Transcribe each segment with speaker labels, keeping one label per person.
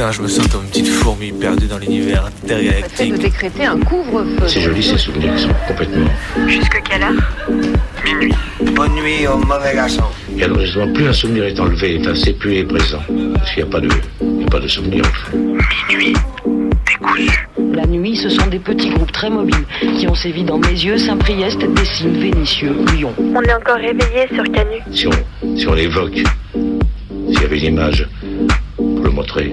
Speaker 1: Putain, je me sens comme une petite fourmi perdue dans l'univers intergalactique.
Speaker 2: de décréter un couvre-feu.
Speaker 3: C'est joli ces souvenirs qui sont complètement.
Speaker 4: Jusque quelle heure?
Speaker 5: Minuit.
Speaker 6: Bonne nuit au mauvais garçon.
Speaker 3: Et alors justement, plus un souvenir est enlevé, enfin, c'est plus est présent. Parce qu'il n'y a pas de, il n'y a pas de souvenir.
Speaker 5: Minuit. Décousu.
Speaker 2: La nuit, ce sont des petits groupes très mobiles qui ont sévi dans mes yeux, Saint-Priest, Dessines, Vénitieux, Lyon.
Speaker 4: On est encore réveillé sur Canu.
Speaker 3: Si on, si on l'évoque, s'il y avait une image pour le montrer,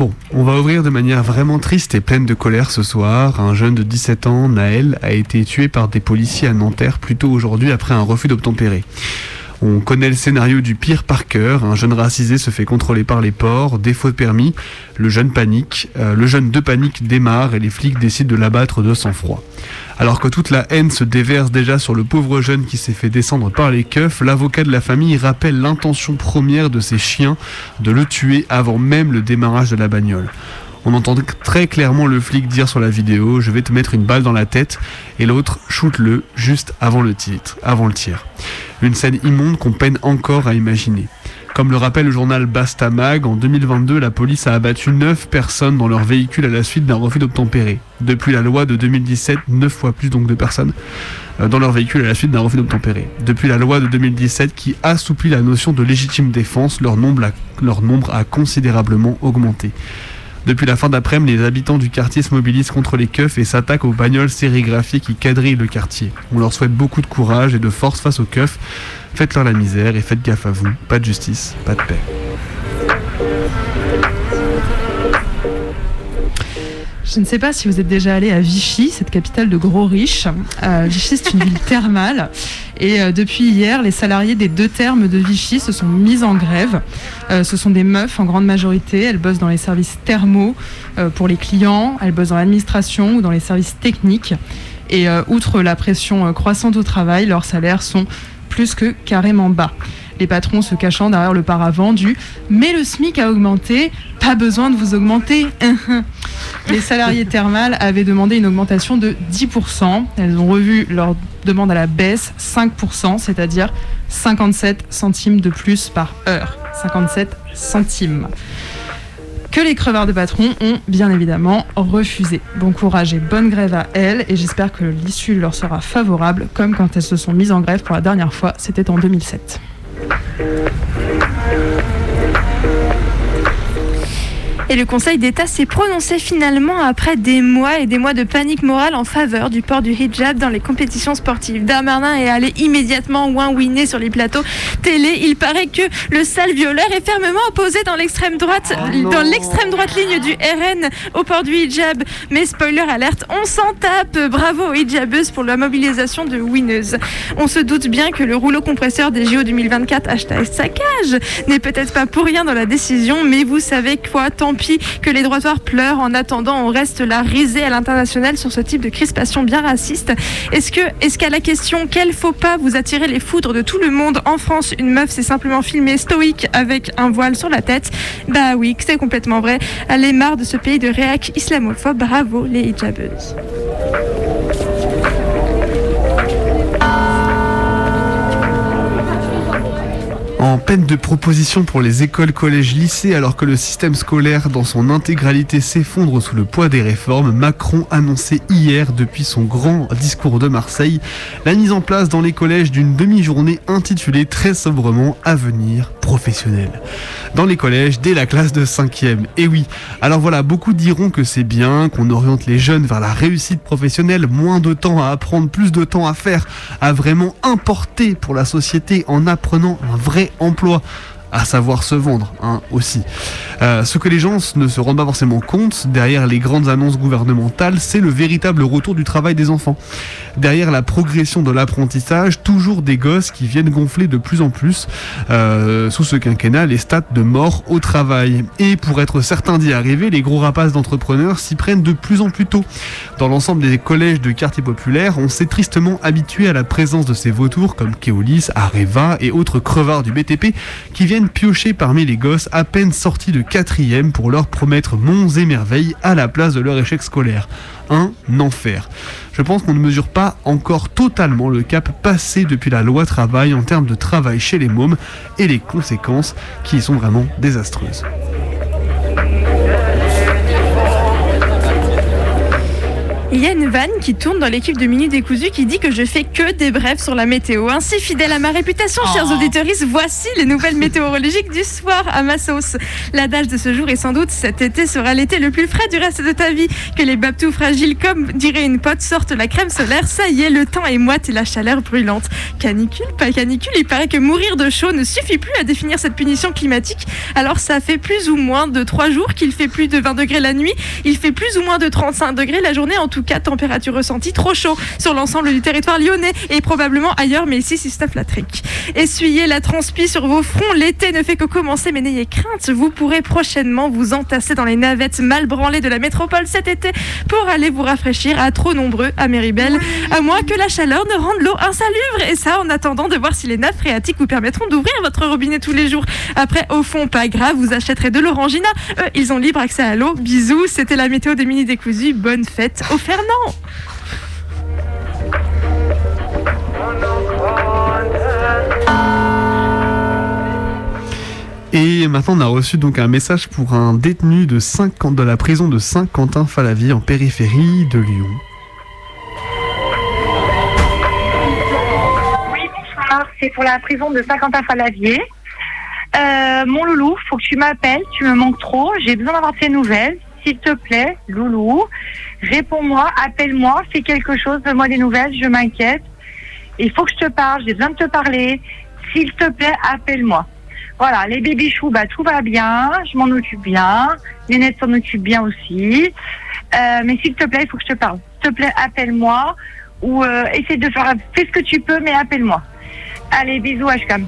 Speaker 7: Bon, on va ouvrir de manière vraiment triste et pleine de colère ce soir. Un jeune de 17 ans, Naël, a été tué par des policiers à Nanterre plus tôt aujourd'hui après un refus d'obtempérer. On connaît le scénario du pire par cœur. Un jeune racisé se fait contrôler par les ports, défaut de permis. Le jeune panique. Euh, le jeune de panique démarre et les flics décident de l'abattre de sang-froid. Alors que toute la haine se déverse déjà sur le pauvre jeune qui s'est fait descendre par les keufs, l'avocat de la famille rappelle l'intention première de ces chiens de le tuer avant même le démarrage de la bagnole. On entend très clairement le flic dire sur la vidéo Je vais te mettre une balle dans la tête et l'autre shoot-le juste avant le titre, avant le tir. Une scène immonde qu'on peine encore à imaginer. Comme le rappelle le journal Bastamag, en 2022, la police a abattu 9 personnes dans leur véhicule à la suite d'un refus d'obtempérer. Depuis la loi de 2017, 9 fois plus donc de personnes euh, dans leur véhicule à la suite d'un refus d'obtempérer. Depuis la loi de 2017 qui assouplit la notion de légitime défense, leur nombre a, leur nombre a considérablement augmenté. Depuis la fin d'après-midi, les habitants du quartier se mobilisent contre les keufs et s'attaquent aux bagnoles sérigraphiées qui quadrillent le quartier. On leur souhaite beaucoup de courage et de force face aux keufs. Faites-leur la misère et faites gaffe à vous. Pas de justice, pas de paix.
Speaker 8: Je ne sais pas si vous êtes déjà allé à Vichy, cette capitale de gros riches. Euh, Vichy, c'est une ville thermale. Et euh, depuis hier, les salariés des deux termes de Vichy se sont mis en grève. Euh, ce sont des meufs en grande majorité. Elles bossent dans les services thermaux pour les clients. Elles bossent dans l'administration ou dans les services techniques. Et outre la pression croissante au travail, leurs salaires sont plus que carrément bas. Les patrons se cachant derrière le paravent du Mais le SMIC a augmenté, pas besoin de vous augmenter. Les salariés thermales avaient demandé une augmentation de 10%. Elles ont revu leur demande à la baisse 5%, c'est-à-dire 57 centimes de plus par heure. 57 centimes. Que les crevards de patrons ont bien évidemment refusé. Bon courage et bonne grève à elles, et j'espère que l'issue leur sera favorable, comme quand elles se sont mises en grève pour la dernière fois, c'était en 2007. Thank you.
Speaker 9: Et le Conseil d'État s'est prononcé finalement après des mois et des mois de panique morale en faveur du port du hijab dans les compétitions sportives. Darmanin est allé immédiatement ouin-ouiner sur les plateaux télé. Il paraît que le sale violeur est fermement opposé dans l'extrême droite, dans l'extrême droite ligne du RN au port du hijab. Mais spoiler alerte, on s'en tape. Bravo aux hijabeuses pour la mobilisation de winneuses. On se doute bien que le rouleau compresseur des JO 2024 hashtag saccage n'est peut-être pas pour rien dans la décision, mais vous savez quoi, tant pis que les droitoirs pleurent. En attendant, on reste là risé à l'international sur ce type de crispation bien raciste. Est-ce est-ce qu'à la question quel faux pas vous attirer les foudres de tout le monde en France, une meuf s'est simplement filmée stoïque avec un voile sur la tête Bah oui, c'est complètement vrai. Elle est marre de ce pays de réac islamophobe. Bravo les hijabeuses.
Speaker 7: En peine de proposition pour les écoles, collèges, lycées, alors que le système scolaire dans son intégralité s'effondre sous le poids des réformes, Macron annonçait hier, depuis son grand discours de Marseille, la mise en place dans les collèges d'une demi-journée intitulée très sobrement Avenir professionnel. Dans les collèges, dès la classe de 5e. Et oui, alors voilà, beaucoup diront que c'est bien, qu'on oriente les jeunes vers la réussite professionnelle, moins de temps à apprendre, plus de temps à faire, à vraiment importer pour la société en apprenant un vrai emploi à savoir se vendre hein, aussi. Euh, ce que les gens ne se rendent pas forcément compte derrière les grandes annonces gouvernementales, c'est le véritable retour du travail des enfants. Derrière la progression de l'apprentissage, toujours des gosses qui viennent gonfler de plus en plus euh, sous ce quinquennat les stats de mort au travail. Et pour être certain d'y arriver, les gros rapaces d'entrepreneurs s'y prennent de plus en plus tôt. Dans l'ensemble des collèges de quartiers populaires, on s'est tristement habitué à la présence de ces vautours comme Keolis, Areva et autres crevards du BTP qui viennent piocher parmi les gosses à peine sortis de quatrième pour leur promettre monts et merveilles à la place de leur échec scolaire. Un enfer. Je pense qu'on ne mesure pas encore totalement le cap passé depuis la loi travail en termes de travail chez les mômes et les conséquences qui y sont vraiment désastreuses.
Speaker 9: Il y a une vanne qui tourne dans l'équipe de Minute Décousu qui dit que je fais que des brèves sur la météo. Ainsi fidèle à ma réputation, chers
Speaker 8: Oh.
Speaker 9: auditeurs, voici les nouvelles météorologiques du soir à ma sauce. L'adage de ce jour est sans doute cet été sera l'été le plus frais du reste de ta vie. Que les babtous fragiles, comme dirait une pote, sortent la crème solaire. Ça y est, le temps est moite et la chaleur brûlante. Canicule, pas canicule, il paraît que mourir de chaud ne suffit plus à définir cette punition climatique. Alors ça fait plus ou moins de 3 jours qu'il fait plus de 20 degrés la nuit. Il fait plus ou moins de 35 degrés la journée. En tout cas, température ressentie trop chaud sur l'ensemble du territoire lyonnais et probablement ailleurs, mais ici, c'est stuff la trique. Essuyez la transpi sur vos fronts. L'été ne fait que commencer, mais n'ayez crainte. Vous pourrez prochainement vous entasser dans les navettes mal branlées de la métropole cet été pour aller vous rafraîchir à trop nombreux à Méribel. À moins que la chaleur ne rende l'eau insalubre. Et ça, en attendant de voir si les nappes phréatiques vous permettront d'ouvrir votre robinet tous les jours. Après, au fond, pas grave, vous achèterez de l'orangina. Eux, ils ont libre accès à l'eau. Bisous, c'était la météo des mini décousus. Bonne fête au Fernand.
Speaker 7: Et maintenant, on a reçu donc un message pour un détenu de, 50 de la prison de Saint-Quentin-Falavie en périphérie de Lyon.
Speaker 4: Oui, bonsoir. C'est pour la prison de Saint-Quentin-Falavier. Euh, mon loulou, faut que tu m'appelles. Tu me manques trop. J'ai besoin d'avoir tes nouvelles. S'il te plaît, loulou, réponds-moi, appelle-moi, fais quelque chose, donne-moi des nouvelles. Je m'inquiète. Il faut que je te parle. J'ai besoin de te parler. S'il te plaît, appelle-moi. Voilà, les baby-choux, bah, tout va bien. Je m'en occupe bien. Nénette s'en occupe bien aussi. Euh, mais s'il te plaît, il faut que je te parle. S'il te plaît, appelle-moi ou euh, essaie de faire fais ce que tu peux mais appelle-moi. Allez, bisous Ashkam.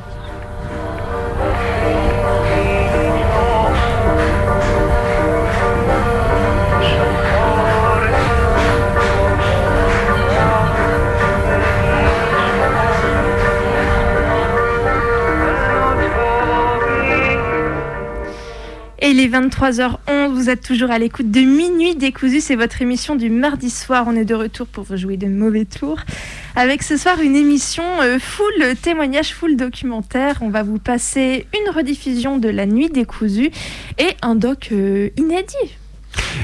Speaker 9: Il est 23h11, vous êtes toujours à l'écoute de Minuit Décousu, c'est votre émission du mardi soir. On est de retour pour vous jouer de mauvais tours. Avec ce soir une émission euh, full témoignage, full documentaire. On va vous passer une rediffusion de La Nuit Décousue et un doc euh, inédit.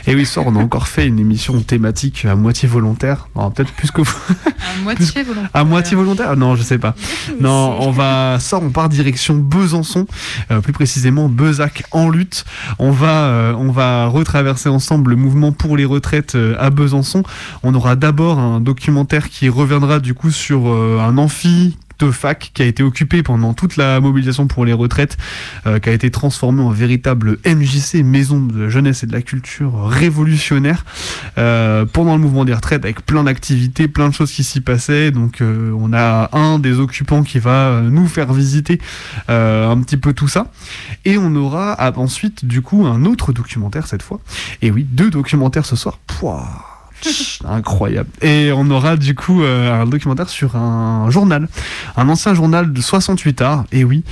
Speaker 7: Et oui, soir, on a encore fait une émission thématique à moitié volontaire. Peut-être plus que
Speaker 8: À moitié volontaire.
Speaker 7: à moitié volontaire. Non, je sais pas. Non, on va sort, on part direction Besançon, euh, plus précisément Bezac en lutte. On va, euh, on va retraverser ensemble le mouvement pour les retraites euh, à Besançon. On aura d'abord un documentaire qui reviendra du coup sur euh, un amphi de fac qui a été occupé pendant toute la mobilisation pour les retraites, euh, qui a été transformé en véritable MJC, maison de la jeunesse et de la culture révolutionnaire, euh, pendant le mouvement des retraites, avec plein d'activités, plein de choses qui s'y passaient. Donc euh, on a un des occupants qui va euh, nous faire visiter euh, un petit peu tout ça. Et on aura ah, ensuite du coup un autre documentaire cette fois. Et oui, deux documentaires ce soir. Pouah Incroyable. Et on aura du coup euh, un documentaire sur un journal, un ancien journal de 68 arts, et oui,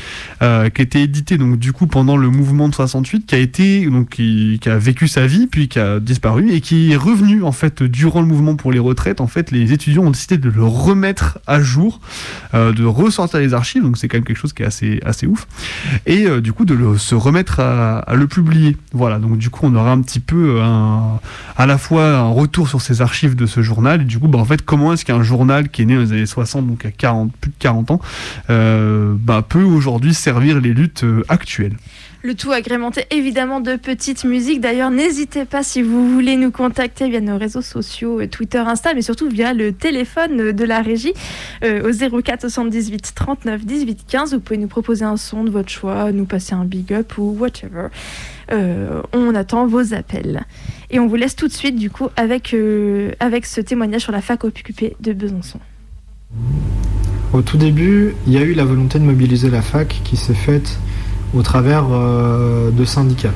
Speaker 7: euh, qui a été édité donc du coup pendant le mouvement de 68, qui a été donc qui, a vécu sa vie puis qui a disparu et qui est revenu en fait durant le mouvement pour les retraites. En fait, les étudiants ont décidé de le remettre à jour, euh, de ressortir les archives, donc c'est quand même quelque chose qui est assez assez ouf, et du coup de le, se remettre à, à le publier. Voilà, donc du coup on aura un petit peu un, à la fois un retour sur ces archives de ce journal et du coup bah, en fait comment est-ce qu'un journal qui est né dans les années 60 donc à 40 plus de 40 ans euh, bah, peut aujourd'hui servir les luttes euh, actuelles?
Speaker 9: Le tout agrémenté évidemment de petites musiques. D'ailleurs, n'hésitez pas si vous voulez nous contacter via nos réseaux sociaux, euh, Twitter, Insta, mais surtout via le téléphone de la régie au 04 78 39 18 15. Vous pouvez nous proposer un son de votre choix, nous passer un big up ou whatever. Euh, on attend vos appels. Et on vous laisse tout de suite du coup avec, euh, avec ce témoignage sur la fac occupée de Besançon.
Speaker 10: Au tout début, il y a eu la volonté de mobiliser la fac qui s'est faite au travers euh, de syndicats.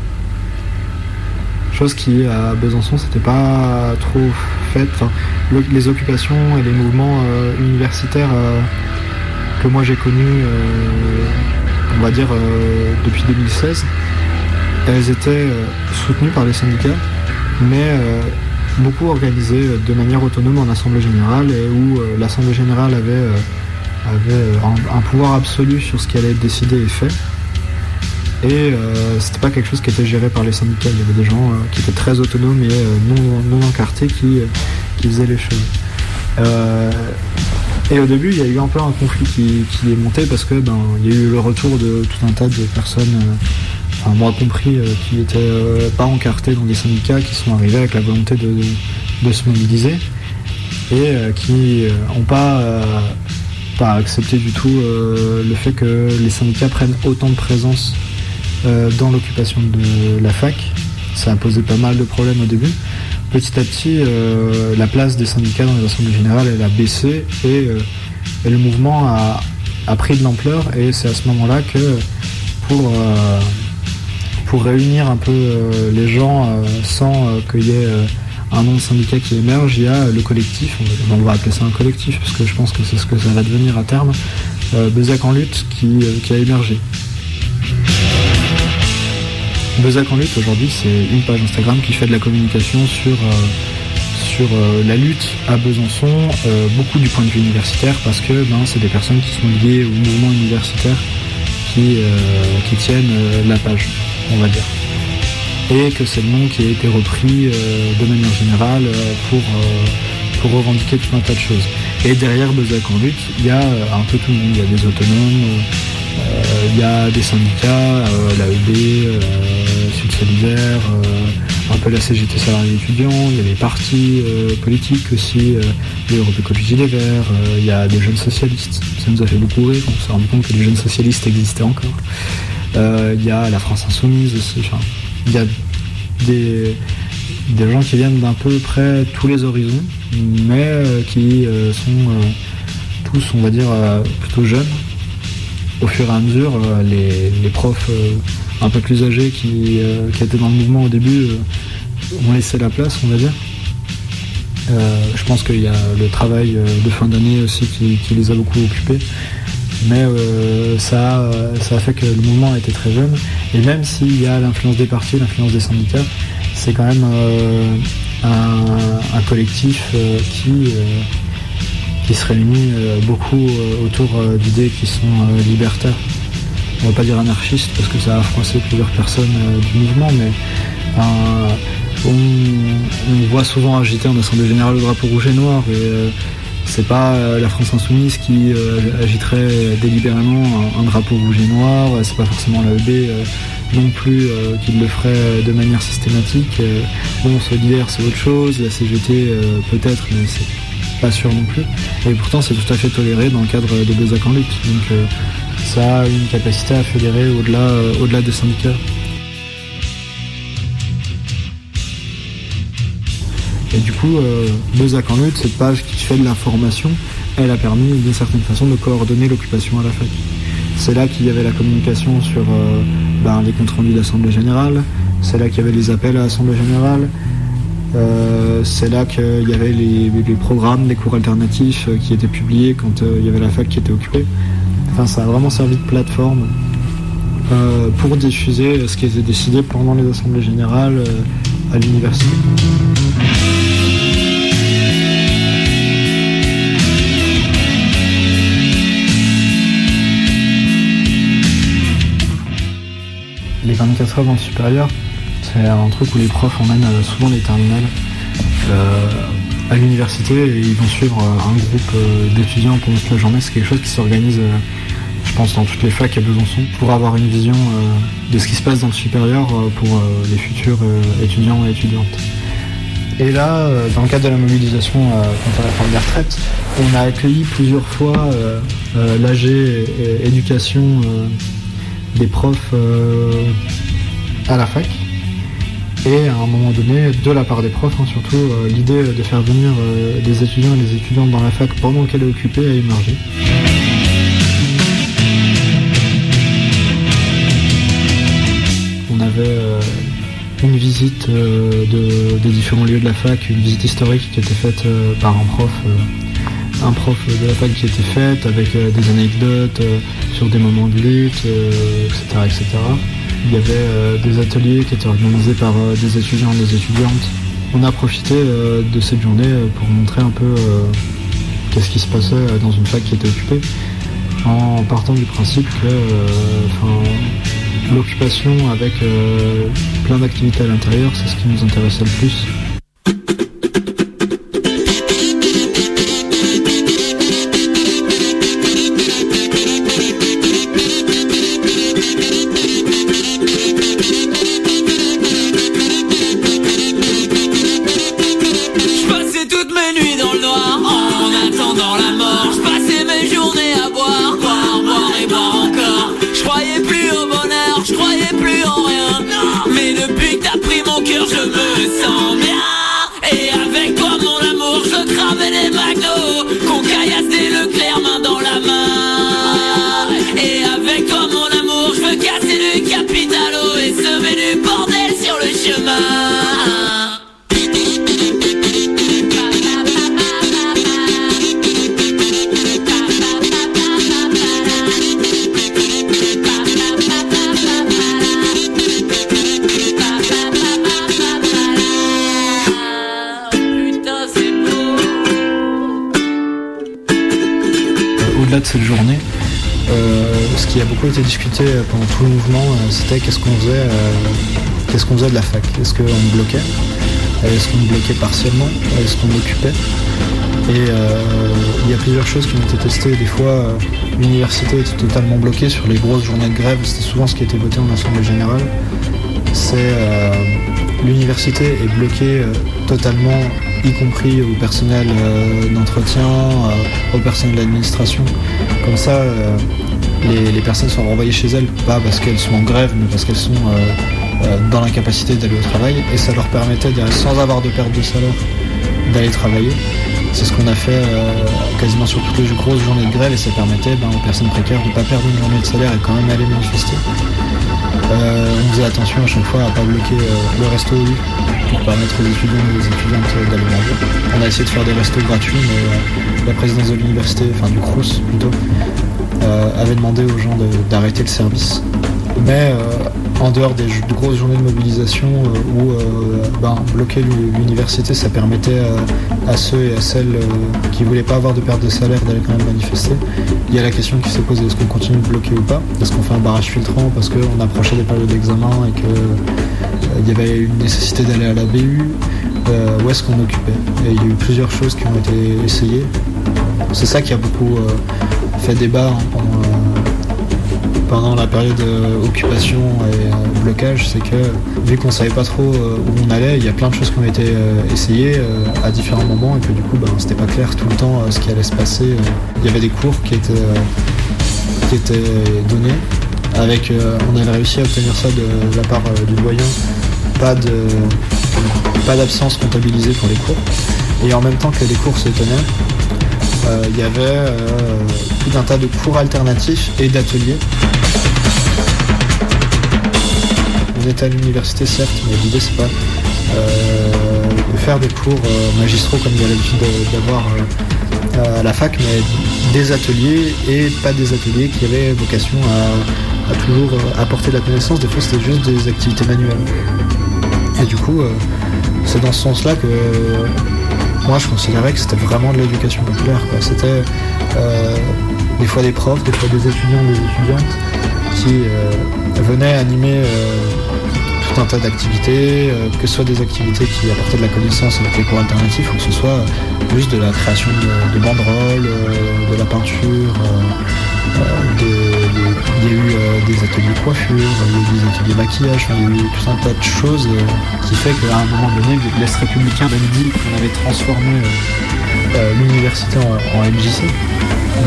Speaker 10: Chose qui, à Besançon, c'était pas trop faite. Les occupations et les mouvements universitaires que moi j'ai connus, on va dire, depuis 2016, elles étaient euh, soutenues par les syndicats, mais euh, beaucoup organisées euh, de manière autonome en assemblée générale et où l'assemblée générale avait, un, pouvoir absolu sur ce qui allait être décidé et fait. Et euh, c'était pas quelque chose qui était géré par les syndicats. Il y avait des gens qui étaient très autonomes et non, encartés qui, faisaient les choses. Et au début, il y a eu un peu un conflit qui, qui est monté parce que ben il y a eu le retour de tout un tas de personnes, enfin moi compris, euh, qui étaient euh, pas encartées dans des syndicats, qui sont arrivés avec la volonté de, de, se mobiliser et euh, qui n'ont pas, pas accepté du tout le fait que les syndicats prennent autant de présence dans l'occupation de la fac. Ça a posé pas mal de problèmes au début. Petit à petit, la place des syndicats dans les assemblées générales, elle a baissé et, et le mouvement a, a pris de l'ampleur. Et c'est à ce moment-là que pour, pour réunir un peu euh, les gens euh, sans euh, qu'il y ait un nom de syndicat qui émerge, il y a le collectif, on va, appeler ça un collectif parce que je pense que c'est ce que ça va devenir à terme, Bezac en lutte qui, a émergé. Bezac en lutte aujourd'hui c'est une page Instagram qui fait de la communication sur, la lutte à Besançon, beaucoup du point de vue universitaire parce que ben, c'est des personnes qui sont liées au mouvement universitaire qui, tiennent la page, on va dire. Et que c'est le nom qui a été repris euh, de manière générale euh, pour, euh, pour revendiquer tout un tas de choses. Et derrière Bezac en lutte, il y a un peu tout le monde. Il y a des autonomes, il y a des syndicats, l'AEB, Sud Solidaire, un peu la CGT salarié étudiant, il y a les partis politiques aussi, euh, l'Europe Écologie Les Verts, il y a des jeunes socialistes. Ça nous a fait beaucoup rire, on s'est rendu compte que les jeunes socialistes existaient encore. Euh, Il y a la France Insoumise aussi, il y a des, gens qui viennent d'un peu près tous les horizons, mais euh, qui euh, sont tous, on va dire, plutôt jeunes. Au fur et à mesure, les, profs un peu plus âgés qui, étaient dans le mouvement au début ont laissé la place, on va dire. Je pense qu'il y a le travail de fin d'année aussi qui les a beaucoup occupés. Mais euh, ça, a- ça a fait que le mouvement été très jeune. Et même s'il y a l'influence des partis, l'influence des syndicats, c'est quand même euh, un, collectif euh, qui, euh, qui se réunit euh, beaucoup euh, autour euh, d'idées qui sont euh, libertaires. On va pas dire anarchistes parce que ça a froissé plusieurs personnes euh, du mouvement, mais euh, on, voit souvent agiter en assemblée générale le drapeau rouge et noir. Euh, c'est pas euh, la France insoumise qui euh, agiterait délibérément un, drapeau rouge et noir, c'est pas forcément l'AEB euh, non plus euh, qui le ferait de manière systématique. Euh, bon, Solidaire c'est autre chose, la CGT euh, peut-être, mais c'est pas sûr non plus. Et pourtant c'est tout à fait toléré dans le cadre de Bezac en lutte. Donc euh, ça a une capacité à fédérer au-delà euh, au-delà des syndicats. Et du coup, euh, Bezac en lutte, cette page qui fait de l'information, elle a permis d'une certaine façon de coordonner l'occupation à la fac. C'est là qu'il y avait la communication sur euh, ben, les comptes rendus d'Assemblée Générale, c'est là qu'il y avait les appels à l'Assemblée Générale, Euh, c'est là qu'il y avait les, les programmes, les cours alternatifs euh, qui étaient publiés quand il y avait la fac qui était occupée. Enfin, ça a vraiment servi de plateforme pour diffuser ce qui était décidé pendant les assemblées générales à l'université. Les 24 heures dans le supérieur, c'est un truc où les profs emmènent euh, souvent les terminales euh, à l'université et ils vont suivre euh, un groupe d'étudiants pendant toute la journée. C'est quelque chose qui s'organise, je pense, dans toutes les facs à Besançon pour avoir une vision de ce qui se passe dans le supérieur pour les futurs étudiants et étudiantes. Et là, dans le cadre de la mobilisation contre la réforme des retraites, on a accueilli plusieurs fois l'AG éducation des profs euh, à la fac. Et à un moment donné, de la part des profs, hein, surtout, euh, l'idée de faire venir euh, des étudiants et des étudiantes dans la fac pendant qu'elle est occupée a émergé. On avait une visite de- des différents lieux de la fac, une visite historique qui était faite par un prof, un prof de la fac qui était faite avec euh, des anecdotes euh, sur des moments de lutte, euh, etc., etc. Il y avait des ateliers qui étaient organisés par des étudiants et des étudiantes. On a profité de cette journée pour montrer un peu qu'est-ce qui se passait dans une fac qui était occupée, en partant du principe que l'occupation avec plein d'activités à l'intérieur, c'est ce qui nous intéressait le plus. Beaucoup été discuté euh, pendant tout le mouvement, euh, c'était qu'est-ce qu'on faisait, euh, qu'est-ce qu'on faisait de la fac? Est-ce qu'on bloquait? Est-ce qu'on bloquait partiellement? Est-ce qu'on occupait Et il y a plusieurs choses qui ont été testées. Des fois, l'université était totalement bloquée sur les grosses journées de grève. C'était souvent ce qui était voté en assemblée générale. C'est l'université est bloquée totalement, y compris au personnel d'entretien, au personnel d'administration. Comme ça, les, personnes sont renvoyées chez elles, pas parce qu'elles sont en grève, mais parce qu'elles sont euh, euh, dans l'incapacité d'aller au travail. Et ça leur permettait, sans avoir de perte de salaire, d'aller travailler. C'est ce qu'on a fait euh, quasiment sur toutes les grosses journées de grève et ça permettait ben, aux personnes précaires de ne pas perdre une journée de salaire et quand même aller manifester. On faisait attention à chaque fois à ne pas bloquer le resto pour permettre aux étudiants et aux étudiantes d'aller manger. On a essayé de faire des restos gratuits, mais la présidence de l'université, enfin du CRUS plutôt, euh, avait demandé aux gens d'arrêter le service. Mais euh, en dehors des grosses journées de mobilisation euh, où ben, bloquer l'u- l'université, ça permettait à ceux et à celles qui voulaient pas avoir de perte de salaire d'aller quand même manifester. Il y a la question qui s'est posée, est-ce qu'on continue de bloquer ou pas? Est-ce qu'on fait un barrage filtrant parce qu'on approchait des périodes d'examen et qu'il y avait une nécessité d'aller à la BU Ou est-ce qu'on occupait? Et il y a eu plusieurs choses qui ont été essayées. C'est ça qui a beaucoup fait débat hein, pendant, la période euh, occupation et euh, blocage, c'est que vu qu'on savait pas trop euh, où on allait, il y a plein de choses qui ont été essayées à différents moments et que du coup ben, c'était pas clair tout le temps ce qui allait se passer. Il y avait des cours qui étaient, donnés avec on avait réussi à obtenir ça de, la part du doyen, pas d'absence comptabilisée pour les cours. Et en même temps que les cours se tenaient, il y avait euh, tout un tas de cours alternatifs et d'ateliers. On était à l'université certes, mais l'idée c'est pas euh, de faire des cours euh, magistraux comme il y a l'habitude de- d'avoir euh, à la fac, mais des ateliers et pas des ateliers qui avaient vocation à, à toujours euh, apporter de la connaissance. Des fois, c'était juste des activités manuelles. Et du coup, euh, c'est dans ce sens-là que euh, moi, je considérais que c'était vraiment de l'éducation populaire. C'était euh, des fois des profs, des fois des étudiants, des étudiantes qui euh, venaient animer euh, tout un tas d'activités, que ce soit des activités qui apportaient de la connaissance avec les cours alternatifs ou que ce soit juste de la création de, de banderoles, de la peinture. de- il y a eu euh, des ateliers coiffure, il y a eu des ateliers maquillage, il y a eu tout un tas de choses euh, qui fait qu'à un moment donné, l'Est républicain avait dit qu'on avait transformé euh, l'université en, MJC.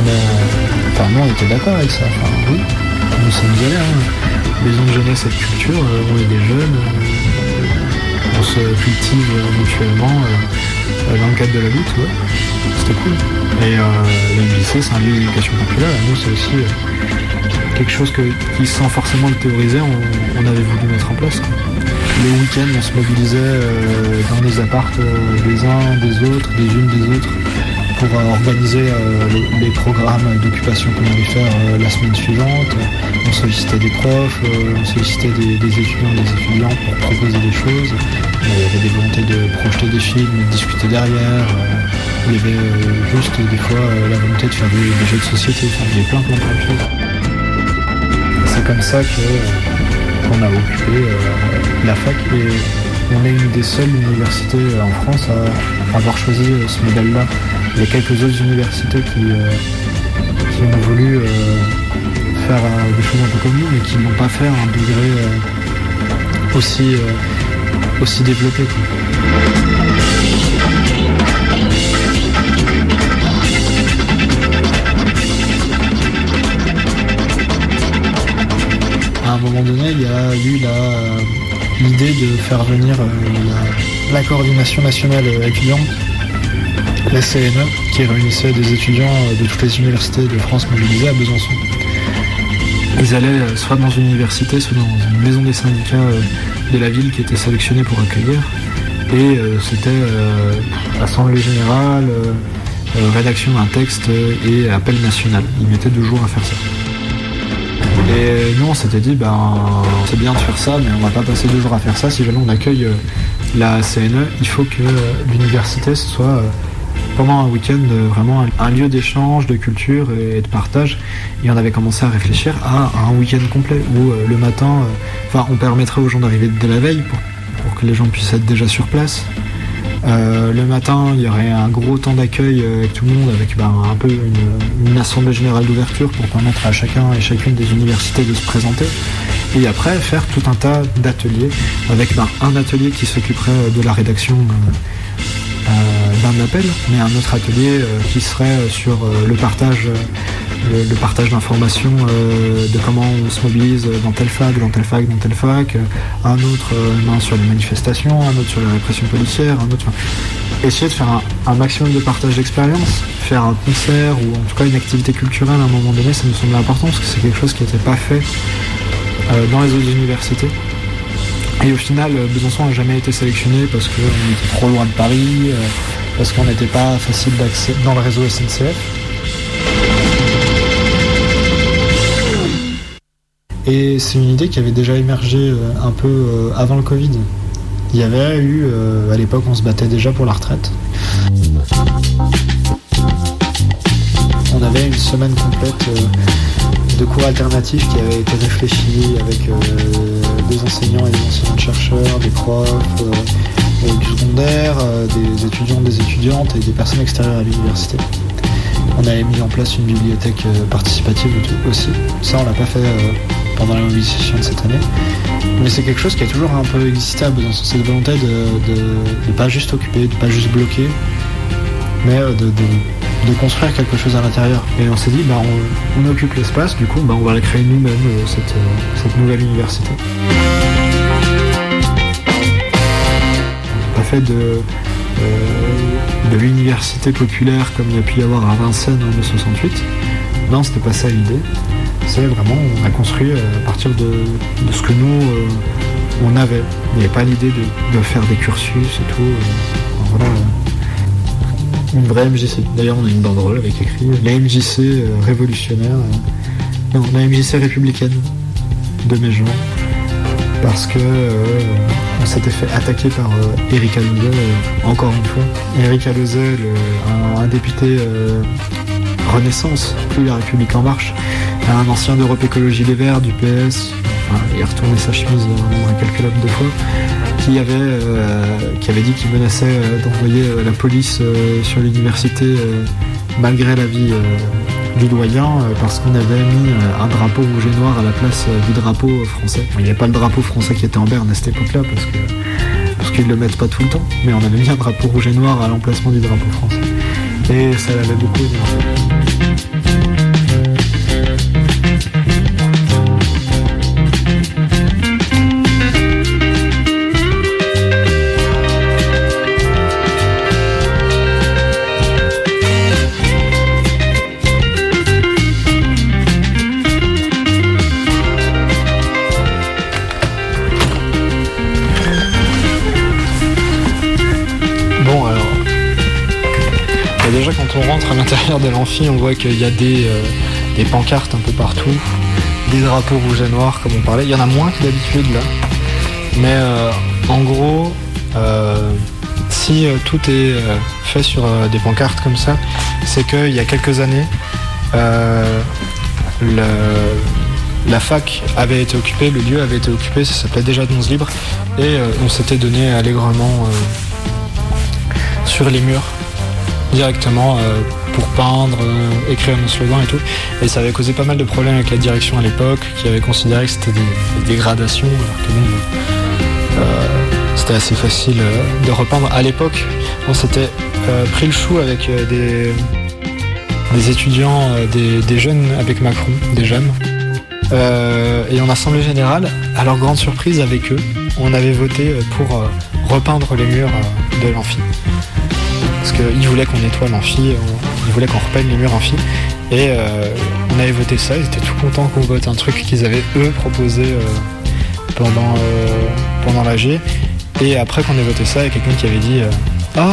Speaker 10: Mais enfin, nous on était d'accord avec ça. Enfin, oui, nous sommes allés. Hein. Maison de jeunesse et de culture, on est des jeunes, on se cultive mutuellement dans le cadre de la lutte, ouais. C'était cool. Et le MJC, c'est un lieu d'éducation populaire. Nous, c'est aussi quelque chose qui, sans forcément le théoriser, on, avait voulu mettre en place. quoi. Le week-end, on se mobilisait euh, dans les apparts euh, des uns, des autres, des unes, des autres, pour euh, organiser euh, les, les programmes d'occupation qu'on allait faire euh, la semaine suivante. On sollicitait des profs, euh, on sollicitait des, étudiants, des étudiantes pour proposer des choses. Euh, Il y avait des volontés de projeter des films, de discuter derrière. euh, il y avait euh, juste des fois euh, la volonté de faire des, jeux de société. Il y avait plein plein plein de choses. C'est comme ça que euh, qu'on a occupé euh, la fac et on est une des seules universités euh, en France à avoir choisi ce modèle-là. Il y a quelques autres universités qui, ont voulu faire des choses un peu comme nous, mais qui n'ont pas fait un degré aussi, aussi développé. Il y a eu l'idée de faire venir euh, la, coordination nationale euh, étudiante, la CNE, qui réunissait des étudiants euh, de toutes les universités de France mobilisés à Besançon. Ils allaient soit dans une université, soit dans une maison des syndicats de la ville qui était sélectionnée pour accueillir. Et c'était assemblée générale, rédaction d'un texte et appel national. Ils mettaient deux jours à faire ça. Et nous on s'était dit ben c'est bien de faire ça mais on va pas passer deux jours à faire ça. Si jamais on accueille euh, la CNE il faut que euh, l'université soit euh, pendant un week-end vraiment un, lieu d'échange, de culture et, de partage. Et on avait commencé à réfléchir à, un week-end complet où le matin on permettrait aux gens d'arriver dès la veille pour, que les gens puissent être déjà sur place le matin, il y aurait un gros temps d'accueil euh, avec tout le monde, avec ben, un peu une, assemblée générale d'ouverture pour permettre à chacun et chacune des universités de se présenter. Et après, faire tout un tas d'ateliers, avec ben, un atelier qui s'occuperait de la rédaction euh, euh, d'un appel, mais un autre atelier euh, qui serait sur euh, le partage, euh, le, partage d'informations euh, de comment on se mobilise dans telle fac, dans telle fac, dans telle fac, euh, un autre euh, ben, sur les manifestations, un autre sur la répression policière, un autre. essayer de faire un, maximum de partage d'expérience, faire un concert ou en tout cas une activité culturelle à un moment donné, ça me semblait important parce que c'est quelque chose qui n'était pas fait euh, dans les autres universités. Et au final, euh, Besançon n'a jamais été sélectionné parce qu'on était trop loin de Paris, euh, parce qu'on n'était pas facile d'accès dans le réseau SNCF. Et c'est une idée qui avait déjà émergé euh, un peu euh, avant le Covid. Il y avait eu, euh, à l'époque, on se battait déjà pour la retraite. On avait une semaine complète de cours alternatifs qui avait été réfléchi avec des enseignants et des enseignants-chercheurs, des profs, du secondaire, des étudiants, des étudiantes et des personnes extérieures à l'université. On avait mis en place une bibliothèque participative aussi. Ça, on l'a pas fait pendant la mobilisation de cette année. Mais c'est quelque chose qui a toujours un peu existé à Besançon. Cette volonté de ne pas juste occuper, de pas juste bloquer, mais euh, de, construire quelque chose à l'intérieur. Et on s'est dit, bah, on, occupe l'espace, du coup, bah, on va la créer nous-mêmes, euh, cette, euh, cette nouvelle université. On n'a pas fait de, de l'université populaire comme il y a pu y avoir à Vincennes en 1968. Non, c'était pas ça l'idée. C'est vraiment, on a construit euh, à partir de, ce que nous, euh, on avait. Il n'y avait pas l'idée de, faire des cursus et tout. euh, voilà, une vraie MJC. D'ailleurs, on a une banderole avec écrit la MJC révolutionnaire. non, la MJC républicaine de Méjean. Parce que on s'était fait attaquer par Eric Alauzet, euh, encore une fois. Eric Alauzet, le- un, un député Renaissance, plus la République en marche, un ancien d'Europe Écologie Les Verts, du PS, enfin, il a retourné sa chemise un nombre incalculable de fois, qui avait, euh, qui avait dit qu'il menaçait euh, d'envoyer euh, la police sur l'université malgré l'avis du doyen parce qu'on avait mis un drapeau rouge et noir à la place du drapeau français. Il n'y avait pas le drapeau français qui était en berne à cette époque-là parce que parce qu'ils le mettent pas tout le temps, mais on avait mis un drapeau rouge et noir à l'emplacement du drapeau français. Et ça l'avait beaucoup énervé. On voit qu'il y a des, euh, des pancartes un peu partout, des drapeaux rouges et noirs comme on parlait. Il y en a moins que d'habitude là. Mais euh, en gros, euh, si tout est fait sur des pancartes comme ça, c'est qu'il y a quelques années, la fac avait été occupée, le lieu avait été occupé, ça s'appelait déjà Dense Libre, et on s'était donné allègrement sur les murs directement pour peindre, euh, écrire nos slogans et tout. Et ça avait causé pas mal de problèmes avec la direction à l'époque, qui avait considéré que c'était des, dégradations, alors que bon, euh, c'était assez facile euh, de repeindre. À l'époque, on s'était euh, pris le chou avec euh, des, étudiants, euh, des, jeunes avec Macron, des jeunes. Euh, et en assemblée générale, à leur grande surprise avec eux, on avait voté euh, pour euh, repeindre les murs euh, de l'amphi. Parce qu'ils voulaient qu'on nettoie l'amphi, ils voulaient qu'on repeigne les murs amphi. Et euh, on avait voté ça, ils étaient tout contents qu'on vote un truc qu'ils avaient eux proposé euh, pendant, euh, pendant l'AG. Et après qu'on ait voté ça, il y a quelqu'un qui avait dit euh, Ah,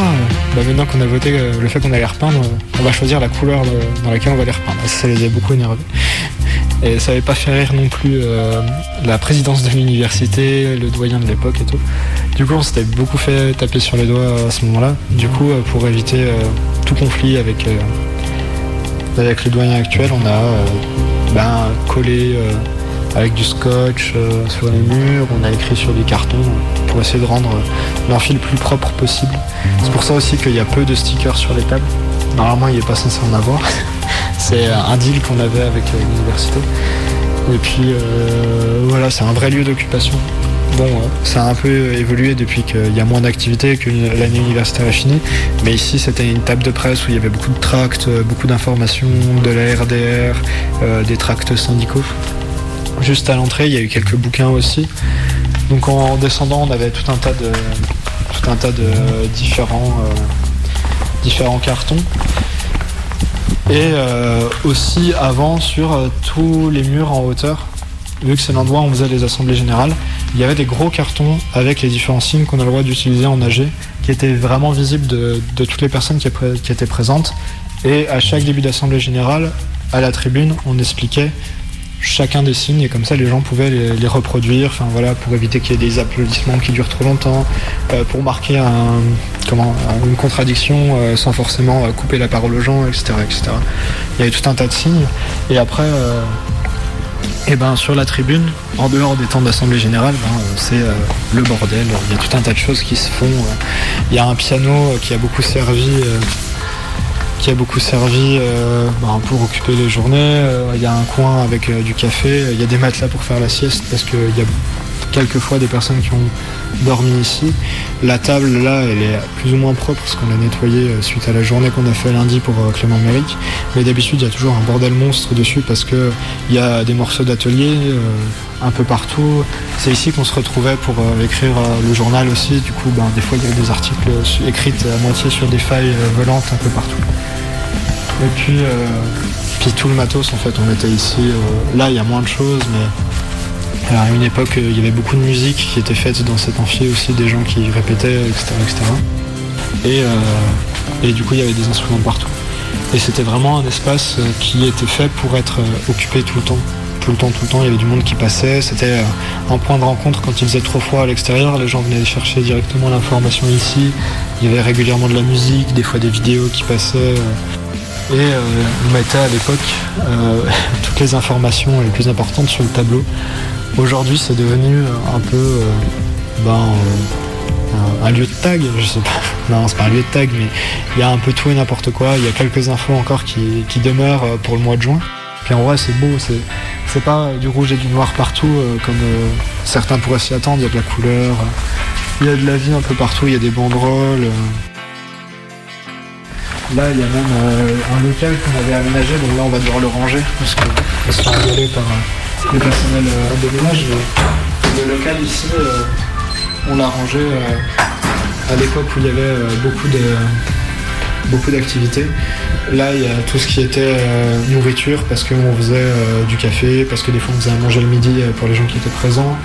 Speaker 10: bah maintenant qu'on a voté le fait qu'on allait repeindre, on va choisir la couleur dans laquelle on va les repeindre. Ça, les a beaucoup énervés. Et ça avait pas fait rire non plus la présidence de l'université, le doyen de l'époque et tout. Du coup, on s'était beaucoup fait taper sur les doigts à ce moment-là. Du coup, pour éviter conflit avec, euh, avec le doyen actuel, on a euh, ben, collé euh, avec du scotch sur les murs, on a écrit sur des cartons euh, pour essayer de rendre l'amphi le plus propre possible. C'est pour ça aussi qu'il y a peu de stickers sur les tables. Normalement, il n'est pas censé en avoir. C'est un deal qu'on avait avec l'université. Et puis voilà, c'est un vrai lieu d'occupation. Bon, euh, ça a un peu évolué depuis qu'il y a moins d'activités, que l'année universitaire est finie. Mais ici, c'était une table de presse où il y avait beaucoup de tracts, euh, beaucoup d'informations, de la RDR, euh, des tracts syndicaux. Juste à l'entrée, il y a eu quelques bouquins aussi. Donc en descendant, on avait tout un tas de, tout un tas de différents, euh, différents cartons. Et aussi avant sur tous les murs en hauteur, vu que c'est l'endroit où on faisait les assemblées générales, il y avait des gros cartons avec les différents signes qu'on a le droit d'utiliser en AG, qui étaient vraiment visibles de, toutes les personnes qui, étaient- présentes. Et à chaque début d'assemblée générale, à la tribune, on expliquait chacun des signes et comme ça les gens pouvaient les, reproduire, enfin voilà, pour éviter qu'il y ait des applaudissements qui durent trop longtemps, euh, pour marquer une contradiction euh, sans forcément euh, couper la parole aux gens, etc., etc. Il y avait tout un tas de signes et après, et ben sur la tribune, en dehors des temps d'assemblée générale, ben, euh, c'est le bordel. Il y a tout un tas de choses qui se font. euh. Il y a un piano euh, qui a beaucoup servi. ben, pour occuper les journées. Il y a un coin avec du café, il y a des matelas pour faire la sieste parce qu'il y a quelquefois des personnes qui ont dormi ici. La table là, elle est plus ou moins propre parce qu'on l'a nettoyée euh, suite à la journée qu'on a fait lundi pour euh, Clément Méric. Mais d'habitude, il y a toujours un bordel monstre dessus parce que il y a des morceaux d'atelier euh, un peu partout. C'est ici qu'on se retrouvait pour écrire le journal aussi. Du coup, ben, des fois, il y avait des articles écrits à moitié sur des failles volantes un peu partout. Et puis, puis tout le matos, en fait, on était ici. là, il y a moins de choses, mais à une époque, euh, il y avait beaucoup de musique qui était faite dans cet amphi aussi, des gens qui répétaient, etc. etc. Et, et du coup, il y avait des instruments partout. Et c'était vraiment un espace qui était fait pour être occupé tout le temps tout le temps, tout le temps, il y avait du monde qui passait. C'était un point de rencontre quand il faisait trop froid à l'extérieur. Les gens venaient chercher directement l'information ici. Il y avait régulièrement de la musique, des fois des vidéos qui passaient. Et euh, on mettait à l'époque euh, toutes les informations les plus importantes sur le tableau. Aujourd'hui, c'est devenu un peu euh, ben, un, lieu de tag, je sais pas. Non, c'est pas un lieu de tag, mais il y a un peu tout et n'importe quoi. Il y a quelques infos encore qui, demeurent pour le mois de juin. Puis en vrai, c'est beau, c'est pas du rouge et du noir partout comme certains pourraient s'y attendre. Il y a de la couleur, il y a de la vie un peu partout, il y a des banderoles. Là, il y a même euh, un local qu'on avait aménagé, donc là, on va devoir le ranger parce qu'on se fait par euh, le personnel euh, de ménage. Le local ici, on l'a rangé à l'époque où il y avait beaucoup de beaucoup d'activités. Là, il y a tout ce qui était nourriture, parce qu'on faisait du café, parce que des fois on faisait à manger le midi pour les gens qui étaient présents.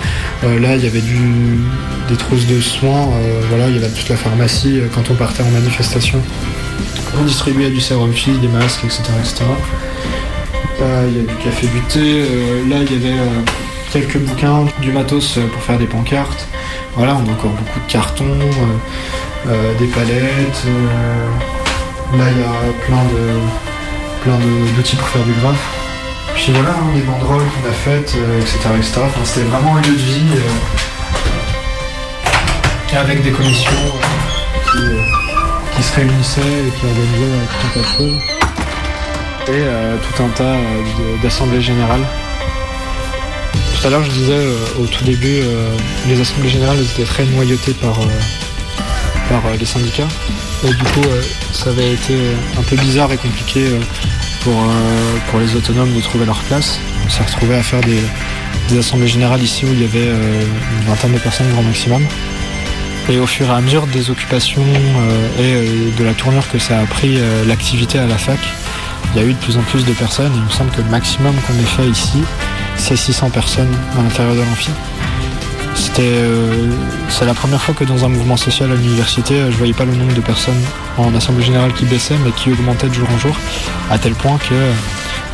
Speaker 10: là, il y avait des trousses de soins, voilà, il y avait toute la pharmacie quand on partait en manifestation. On distribuait du sérum fille, des masques, etc. etc. il y a du café, du thé. Euh, là, il y avait euh, quelques bouquins, du matos pour faire des pancartes. Voilà, on a encore beaucoup de cartons, euh, des palettes. là, il y a plein de plein d'outils pour faire du graphe. Puis voilà, hein, des banderoles qu'on a faites, etc. etc. C'était vraiment un lieu de vie avec des commissions qui, qui se réunissaient et qui organisaient tout un tas de choses. Et euh, tout un tas euh, d'assemblées générales. Tout à l'heure, je disais euh, au tout début, les assemblées générales étaient très noyautées par, par les syndicats. Et du coup, ça avait été un peu bizarre et compliqué pour, pour les autonomes de trouver leur place. On s'est retrouvé à faire des, des assemblées générales ici où il y avait une vingtaine de personnes grand maximum. Et au fur et à mesure des occupations et de la tournure que ça a pris l'activité à la fac, il y a eu de plus en plus de personnes. il me semble que le maximum qu'on ait fait ici, c'est 600 personnes à l'intérieur de l'amphi. C'était, c'est la première fois que dans un mouvement social à l'université, je voyais pas le nombre de personnes en assemblée générale qui baissait, mais qui augmentait de jour en jour, à tel point que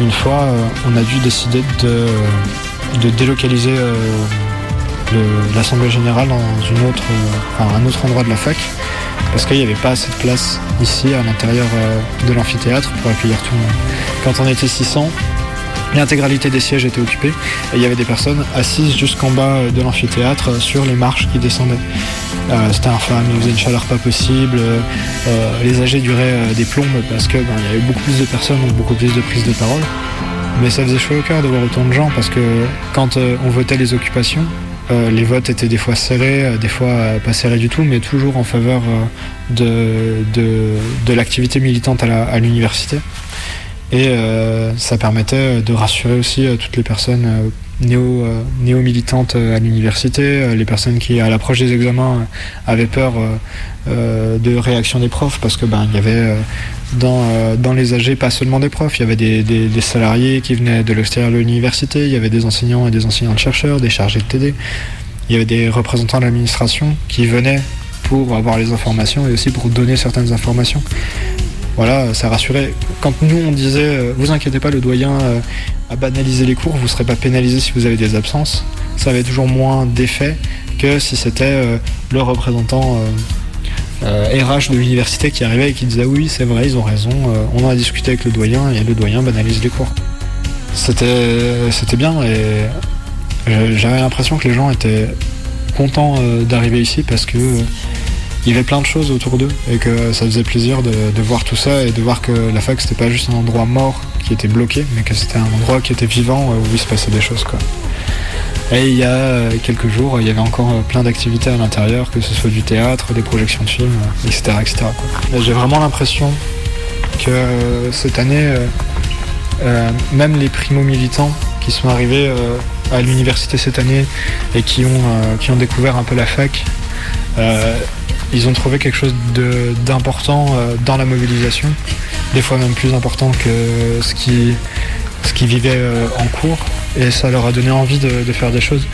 Speaker 10: une fois, on a dû décider de, délocaliser l'Assemblée Générale dans euh, un autre endroit de la fac parce qu'il n'y avait pas assez de place ici à l'intérieur euh, de l'amphithéâtre pour accueillir tout le monde. Quand on était 600, l'intégralité des sièges était occupée et il y avait des personnes assises jusqu'en bas euh, de l'amphithéâtre sur les marches qui descendaient. C'était infâme, il faisait une chaleur pas possible, les âgés duraient des plombes parce qu'il ben, y avait beaucoup plus de personnes, donc beaucoup plus de prises de parole. Mais ça faisait chaud au cœur de voir autant de gens parce que quand on votait les occupations, euh, les votes étaient des fois serrés, euh, des fois euh, pas serrés du tout, mais toujours en faveur de, l'activité militante à l'université. Et ça permettait de rassurer aussi toutes les personnes néo, néo-militantes à l'université, les personnes qui, à l'approche des examens, avaient peur de réaction des profs, parce que ben il y avait dans, dans, les AG pas seulement des profs, il y avait des, des, salariés qui venaient de l'extérieur de l'université, il y avait des enseignants et des enseignants chercheurs, des chargés de TD, il y avait des représentants de l'administration qui venaient pour avoir les informations et aussi pour donner certaines informations. Voilà, ça rassurait. Quand nous on disait, euh, vous inquiétez pas, le doyen euh, a banalisé les cours, vous ne serez pas pénalisé si vous avez des absences, ça avait toujours moins d'effet que si c'était euh, le représentant RH euh, de l'université qui arrivait et qui disait oui c'est vrai ils ont raison, euh, on a discuté avec le doyen et le doyen banalise les cours. C'était c'était bien et j'avais l'impression que les gens étaient contents euh, d'arriver ici parce que il y avait plein de choses autour d'eux et que ça faisait plaisir de, voir tout ça et de voir que la fac c'était pas juste un endroit mort qui était bloqué mais que c'était un endroit qui était vivant où il se passait des choses quoi. Et il y a euh, quelques jours, il y avait encore euh, plein d'activités à l'intérieur, que ce soit du théâtre, des projections de films, etc. Euh, etc. J'ai vraiment l'impression que cette année, même les primo-militants qui sont arrivés à l'université cette année et qui ont, qui ont découvert un peu la fac, ils ont trouvé quelque chose d'important dans la mobilisation, des fois même plus important que ce qui, ce qui vivait en cours et ça leur a donné envie de, faire des choses.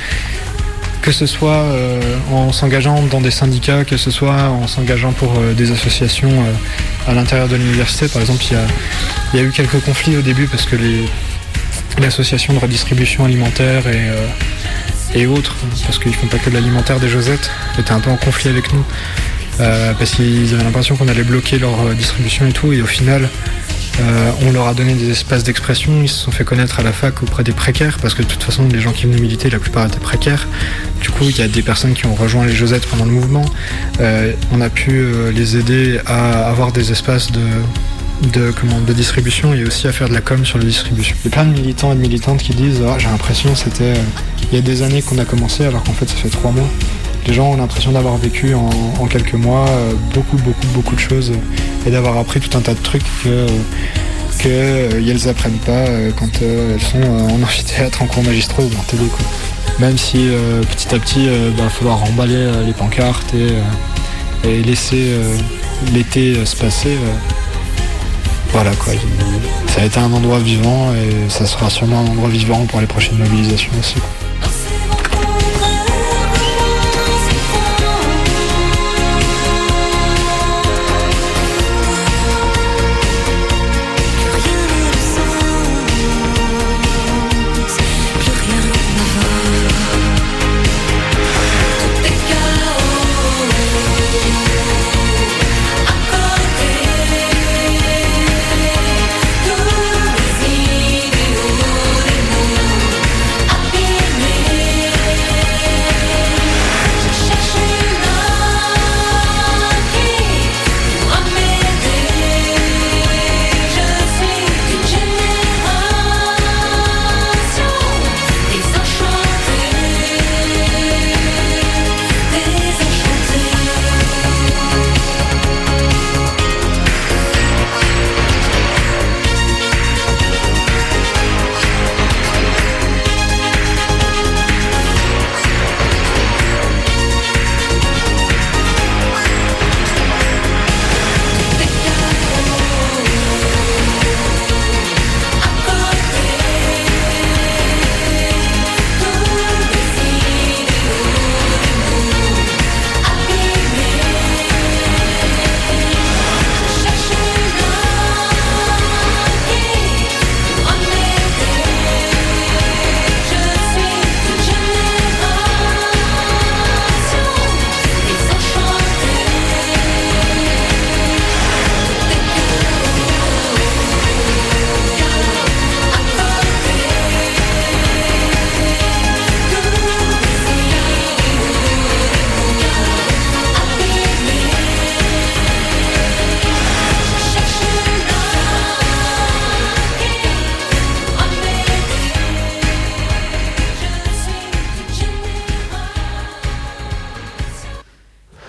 Speaker 10: que ce soit euh, en s'engageant dans des syndicats, que ce soit en s'engageant pour euh, des associations euh, à l'intérieur de l'université. Par exemple, il y a, eu quelques conflits au début parce que les l'association de redistribution alimentaire et, euh, autres, parce qu'ils font pas que de l'alimentaire des Josettes, étaient un peu en conflit avec nous. euh, parce qu'ils avaient l'impression qu'on allait bloquer leur euh, distribution et tout, et au final, euh, on leur a donné des espaces d'expression, ils se sont fait connaître à la fac auprès des précaires, parce que de toute façon, les gens qui venaient militer, la plupart étaient précaires. Du coup, il y a des personnes qui ont rejoint les Josettes pendant le mouvement. Euh, on a pu euh, les aider à avoir des espaces de, de, distribution et aussi à faire de la com sur la distribution. Il y a plein de militants et de militantes qui disent Ah, J'ai l'impression c'était il y a des années qu'on a commencé, alors qu'en fait, ça fait trois mois. Les gens ont l'impression d'avoir vécu en, quelques mois euh, beaucoup, beaucoup, beaucoup de choses euh, et d'avoir appris tout un tas de trucs que. euh, que euh, elles apprennent pas euh, quand euh, elles sont euh, en amphithéâtre, en cours magistraux ou en TD quoi. Même si euh, petit à petit il va falloir remballer euh, les pancartes et, euh, laisser euh, l'été euh, se passer. euh, voilà quoi. Ça a été un endroit vivant et ça sera sûrement un endroit vivant pour les prochaines mobilisations aussi.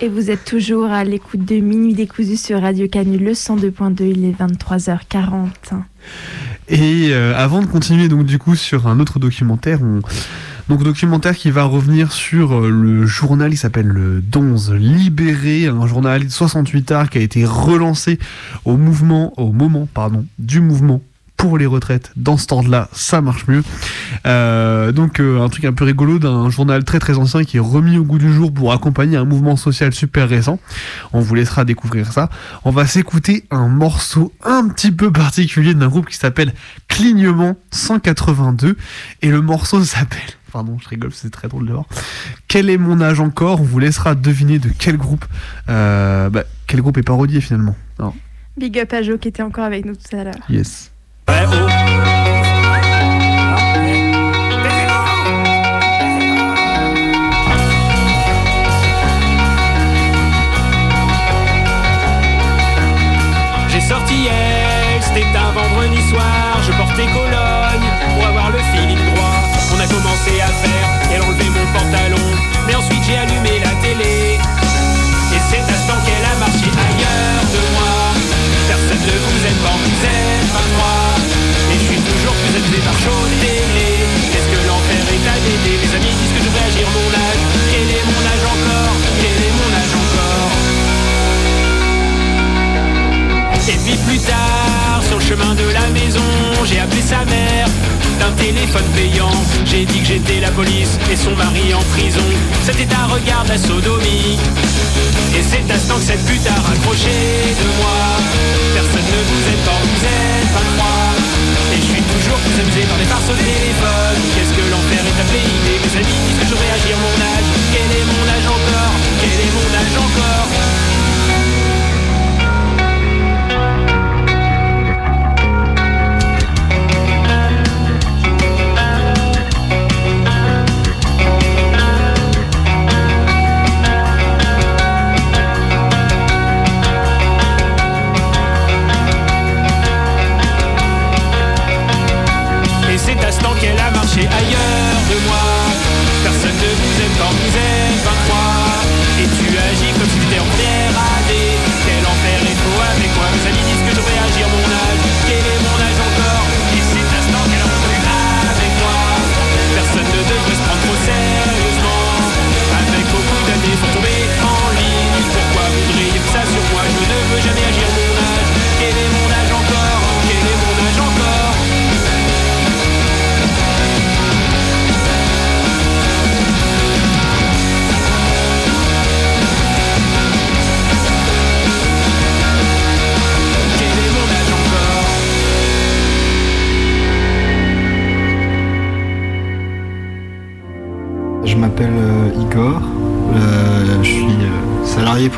Speaker 9: Et vous êtes toujours à l'écoute de Minuit décousu sur Radio Canu, le 102.2, il est 23h40.
Speaker 7: Et euh, avant de continuer donc du coup sur un autre documentaire, on... donc documentaire qui va revenir sur euh, le journal qui s'appelle le Donze Libéré, un journal de 68 arts qui a été relancé au mouvement, au moment pardon, du mouvement pour les retraites dans ce temps-là, ça marche mieux. Euh, donc euh, un truc un peu rigolo d'un journal très très ancien qui est remis au goût du jour pour accompagner un mouvement social super récent. On vous laissera découvrir ça. On va s'écouter un morceau un petit peu particulier d'un groupe qui s'appelle Clignement 182 et le morceau s'appelle Pardon, je rigole, c'est très drôle de voir. Quel est mon âge encore? On vous laissera deviner de quel groupe, euh, bah, quel groupe est parodié finalement.
Speaker 9: Big up à Jo qui était encore avec nous tout à l'heure.
Speaker 7: Yes.
Speaker 11: J'ai J'ai dit que j'étais la police et son mari en prison. C'était un regard de la sodomie. Et c'est à ce temps que cette pute a raccroché de moi. Personne ne vous aime quand vous êtes 23. Et je suis toujours plus amusé par les farces au téléphone. Qu'est-ce que l'enfer est appelé Mes amis disent que je devrais agir mon âge? Quel est mon âge encore? Quel est mon âge encore?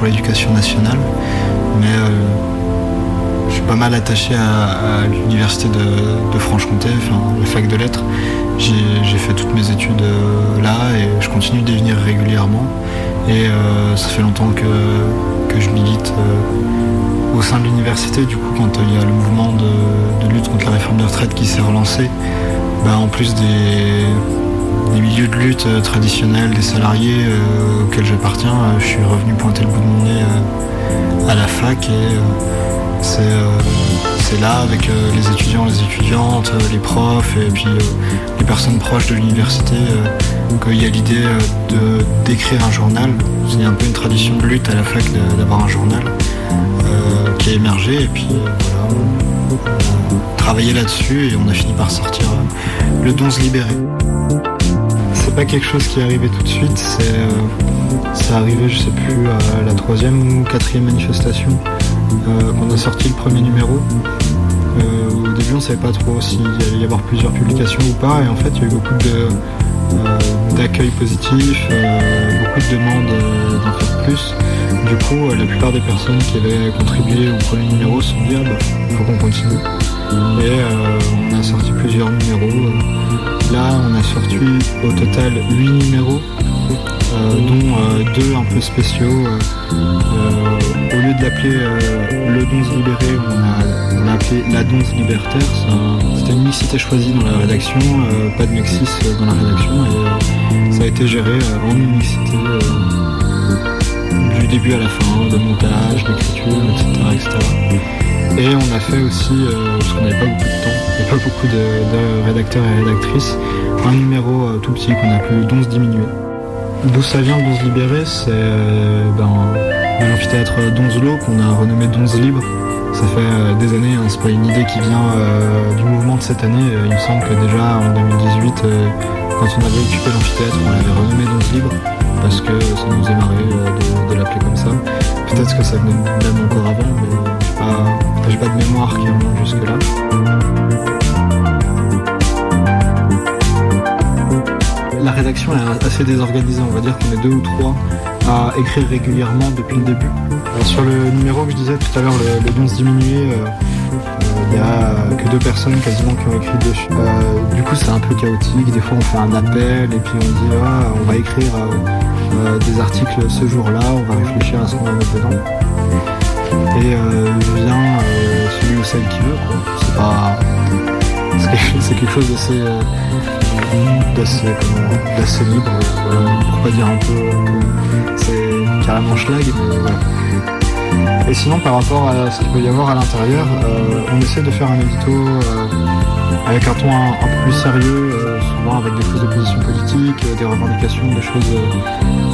Speaker 11: Pour
Speaker 10: l'éducation nationale, mais euh, je suis pas mal attaché à, l'université de, Franche-Comté, enfin la fac de lettres. J'ai fait toutes mes études euh, là et je continue d'y venir régulièrement. Et euh, ça fait longtemps que, que je milite au sein de l'université. Du coup, quand il y a le mouvement de, lutte contre la réforme des retraites qui s'est relancé, bah, en plus des, des milieux de lutte euh, traditionnels, des salariés euh, auxquels j'appartiens, euh, je suis revenu pointer le bout de mon nez euh, à la fac et c'est c'est là avec les étudiants, les étudiantes, les profs et puis les personnes proches de l'université qu'il y a l'idée d'écrire un journal. A un peu une tradition de lutte à la fac d'avoir un journal euh, qui a émergé et puis voilà, on a travaillé là-dessus et on a fini par sortir euh, le 11 libéré. C'est pas quelque chose qui est arrivé tout de suite, c'est euh, arrivé, je sais plus, à la troisième ou quatrième manifestation qu'on a sorti le premier numéro. Au début, on savait pas trop s'il allait y avoir plusieurs publications ou pas, et en fait, il y a eu beaucoup d'accueil positif, beaucoup de demandes d'en faire plus. Du coup, euh, la plupart des personnes qui avaient contribué au premier numéro se sont dit ah bah, faut qu'on continue. Et euh, on a sorti plusieurs numéros. euh, Là, on a sorti au total 8 numéros, dont euh, deux un peu spéciaux. au lieu de l'appeler le Donze libéré, on l'a appelé la Donze libertaire. C'était une mixité choisie dans la rédaction, pas de mexis dans la rédaction, et ça a été géré en une mixité du début à la fin, le montage, l'écriture, etc., etc. Et on a fait aussi, euh, parce qu'on n'avait pas beaucoup de temps, il pas beaucoup de, de rédacteurs et rédactrices, un numéro euh, tout petit qu'on a appelé Donze diminué. D'où ça vient Donze libéré? C'est euh, ben, de l'amphithéâtre Donzelot qu'on a renommé Donze libre. Ça fait euh, des années, hein, c'est pas une idée qui vient du mouvement de cette année. Il me semble que déjà en 2018, euh, quand on avait occupé l'amphithéâtre, on l'avait renommé Donze libre parce que ça nous faisait marrer euh, de, l'appeler comme ça. Peut-être que ça venait même encore avant, mais j'ai pas, pas de mémoire qui remonte jusque-là. La rédaction est assez désorganisée, on va dire qu'on est deux ou trois à écrire régulièrement depuis le début. Euh, sur le numéro que je disais tout à l'heure, le, le 11 diminué, euh, euh, il n'y a que deux personnes quasiment qui ont écrit dessus. Euh, du coup c'est un peu chaotique, des fois on fait un appel et puis on dit ah, on va écrire des articles ce jour-là, on va réfléchir à ce qu'on va mettre dedans. Et euh, vient euh, celui ou celle qui veut. C'est pas. C'est quelque, chose d'assez. euh, d'assez, d'assez libre, euh, pour pas dire un peu c'est carrément schlag. Et sinon, par rapport à ce qu'il peut y avoir à l'intérieur, euh, on essaie de faire un édito euh, avec un ton un, peu plus sérieux, euh, souvent avec des prises de position politiques, euh, des revendications, des choses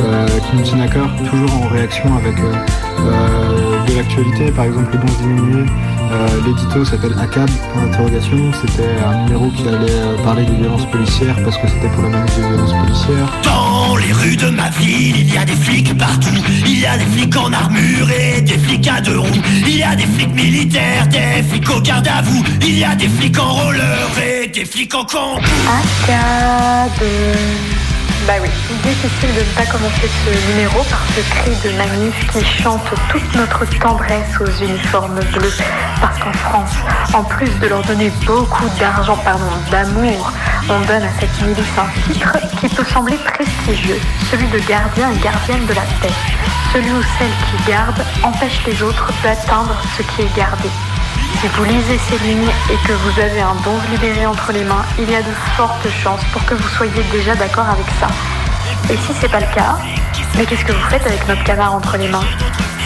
Speaker 10: euh, qui nous tiennent à cœur, toujours en réaction avec de l'actualité. Par exemple, le don diminué, Euh, L'édito s'appelle ACAB, pour l'interrogation. C'était un numéro qui allait parler des violences policières parce que c'était pour la manif des violences policières.
Speaker 12: Les rues de ma ville, il y a des flics partout. Il y a des flics en armure et des flics à deux roues. Il y a des flics militaires, des flics au garde à vous. Il y a des flics en roller et des flics en camp.
Speaker 13: Bah oui, difficile de ne pas commencer ce numéro par ce cri de manif qui chante toute notre tendresse aux uniformes bleus. Parce qu'en France, en plus de leur donner beaucoup d'argent, pardon, d'amour, on donne à cette milice un titre qui peut sembler prestigieux, celui de gardien et gardienne de la paix. Celui où celle qui garde empêche les autres d'atteindre ce qui est gardé. Si vous lisez ces lignes et que vous avez un don libéré entre les mains, il y a de fortes chances pour que vous soyez déjà d'accord avec ça. Et si c'est pas le cas, mais qu'est-ce que vous faites avec notre canard entre les mains?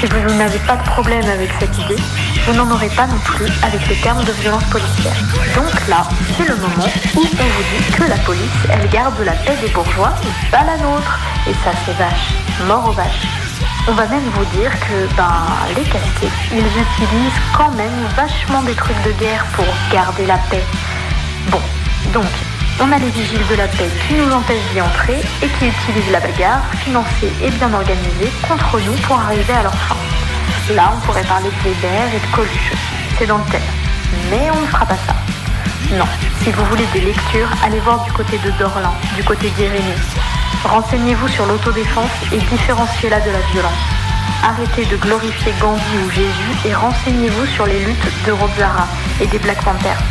Speaker 13: Si vous n'avez pas de problème avec cette idée, vous n'en aurez pas non plus avec les termes de violence policière. Donc là, c'est le moment où on vous dit que la police, elle garde la paix des bourgeois, pas la nôtre. Et ça, c'est vache. Mort aux vaches. On va même vous dire que ben, les casquets, ils utilisent quand même vachement des trucs de guerre pour garder la paix. Bon, donc, on a les vigiles de la paix qui nous empêchent d'y entrer et qui utilisent la bagarre, financée et bien organisée, contre nous pour arriver à leur fin. Là, on pourrait parler de Weber et de Coluche c'est dans le thème. Mais on ne fera pas ça. Non, si vous voulez des lectures, allez voir du côté de Dorlin, du côté d'Irénée. Renseignez-vous sur l'autodéfense et différenciez-la de la violence. Arrêtez de glorifier Gandhi ou Jésus et renseignez-vous sur les luttes de Robzara et des Black Panthers.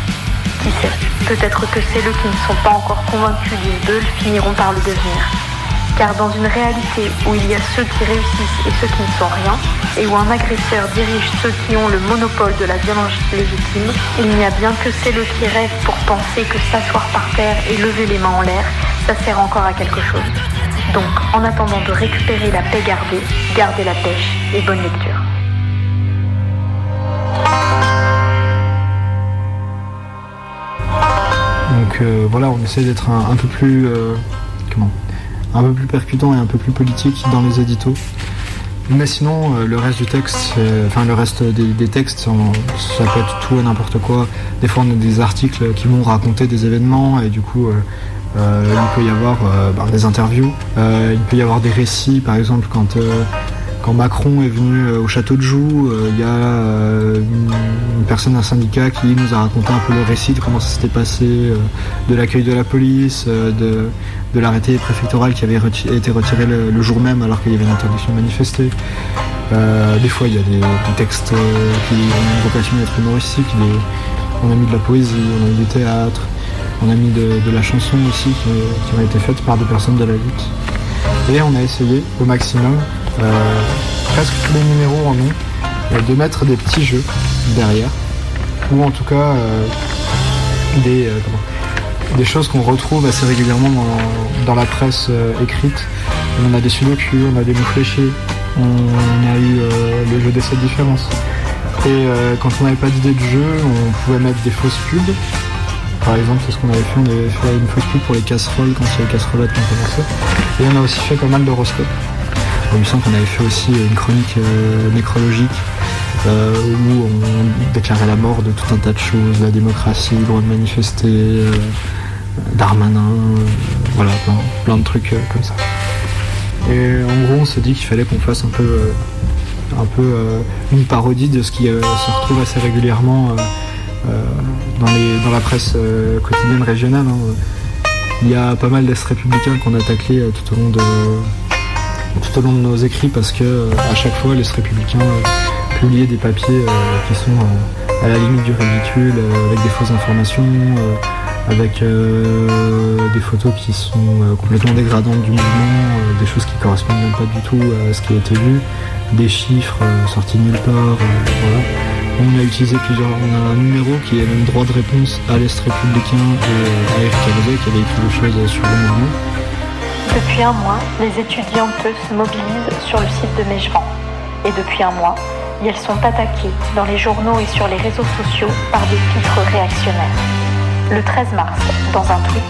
Speaker 13: Qui sait, peut-être que celles qui ne sont pas encore convaincus du Beul finiront par le devenir. Car dans une réalité où il y a ceux qui réussissent et ceux qui ne sont rien, et où un agresseur dirige ceux qui ont le monopole de la violence légitime, il n'y a bien que celles qui rêvent pour penser que s'asseoir par terre et lever les mains en l'air, ça sert encore à quelque chose. Donc, en attendant de récupérer la paix gardée, gardez la pêche et bonne lecture.
Speaker 10: Donc euh, voilà, on essaie d'être un, peu plus euh, comment? Un peu plus percutant et un peu plus politique dans les éditos. Mais sinon, euh, le reste du texte, euh, enfin le reste des, textes, ça peut être tout et n'importe quoi. Des fois, on a des articles qui vont raconter des événements et du coup, euh, il peut y avoir bah, des interviews. Il peut y avoir des récits, par exemple, quand quand Macron est venu euh, au château de Joux, euh, il y a euh, une, personne d'un syndicat qui nous a raconté un peu le récit de comment ça s'était passé, de l'accueil de la police, de, de l'arrêté préfectoral qui avait été retiré le, jour même alors qu'il y avait une interdiction de manifester. Des fois, il y a des, textes qui ont vocation à être humoristiques. on a mis de la poésie, on a mis du théâtre, on a mis de, la chanson aussi qui, qui ont été faites par des personnes de la lutte. Et on a essayé au maximum, presque tous les numéros en ont, euh, de mettre des petits jeux derrière, ou en tout cas euh, des, euh, des choses qu'on retrouve assez régulièrement dans, la presse euh, écrite. On a des sudoku, on a des mots fléchés, on a eu euh, le jeu des sept différences. Et euh, quand on n'avait pas d'idée de jeu, on pouvait mettre des fausses pubs. Par exemple, c'est ce qu'on avait fait, on avait fait une fausse pub pour les casseroles quand c'est les casserolettes qu'on commençait. Et on a aussi fait pas mal d'horoscopes. Il me semble qu'on avait fait aussi une chronique euh, nécrologique euh, où on déclarait la mort de tout un tas de choses, la démocratie, le droit de manifester, euh, Darmanin, euh, voilà, plein, de trucs euh, comme ça. Et en gros, on s'est dit qu'il fallait qu'on fasse un peu, euh, un peu euh, une parodie de ce qui euh, se retrouve assez régulièrement euh, euh, dans, la presse euh, quotidienne régionale. hein. Il y a pas mal d'est républicains qu'on a taclés euh, tout au long de tout au long de nos écrits parce que euh, à chaque fois les républicains euh, publiaient des papiers euh, qui sont à la limite du ridicule, avec des fausses informations, avec des photos qui sont complètement dégradantes du mouvement, des choses qui correspondent même pas du tout à ce qui a été vu, des chiffres sortis nulle part. On a utilisé plusieurs, on a un numéro qui est même droit de réponse à l'Est républicain et à Eric qui avait écrit des choses sur le mouvement.
Speaker 13: Depuis un mois, les étudiantes se mobilisent sur le site de Mejvan. Et depuis un mois, elles sont attaquées dans les journaux et sur les réseaux sociaux par des titres réactionnaires. Le 13 mars, dans un tweet,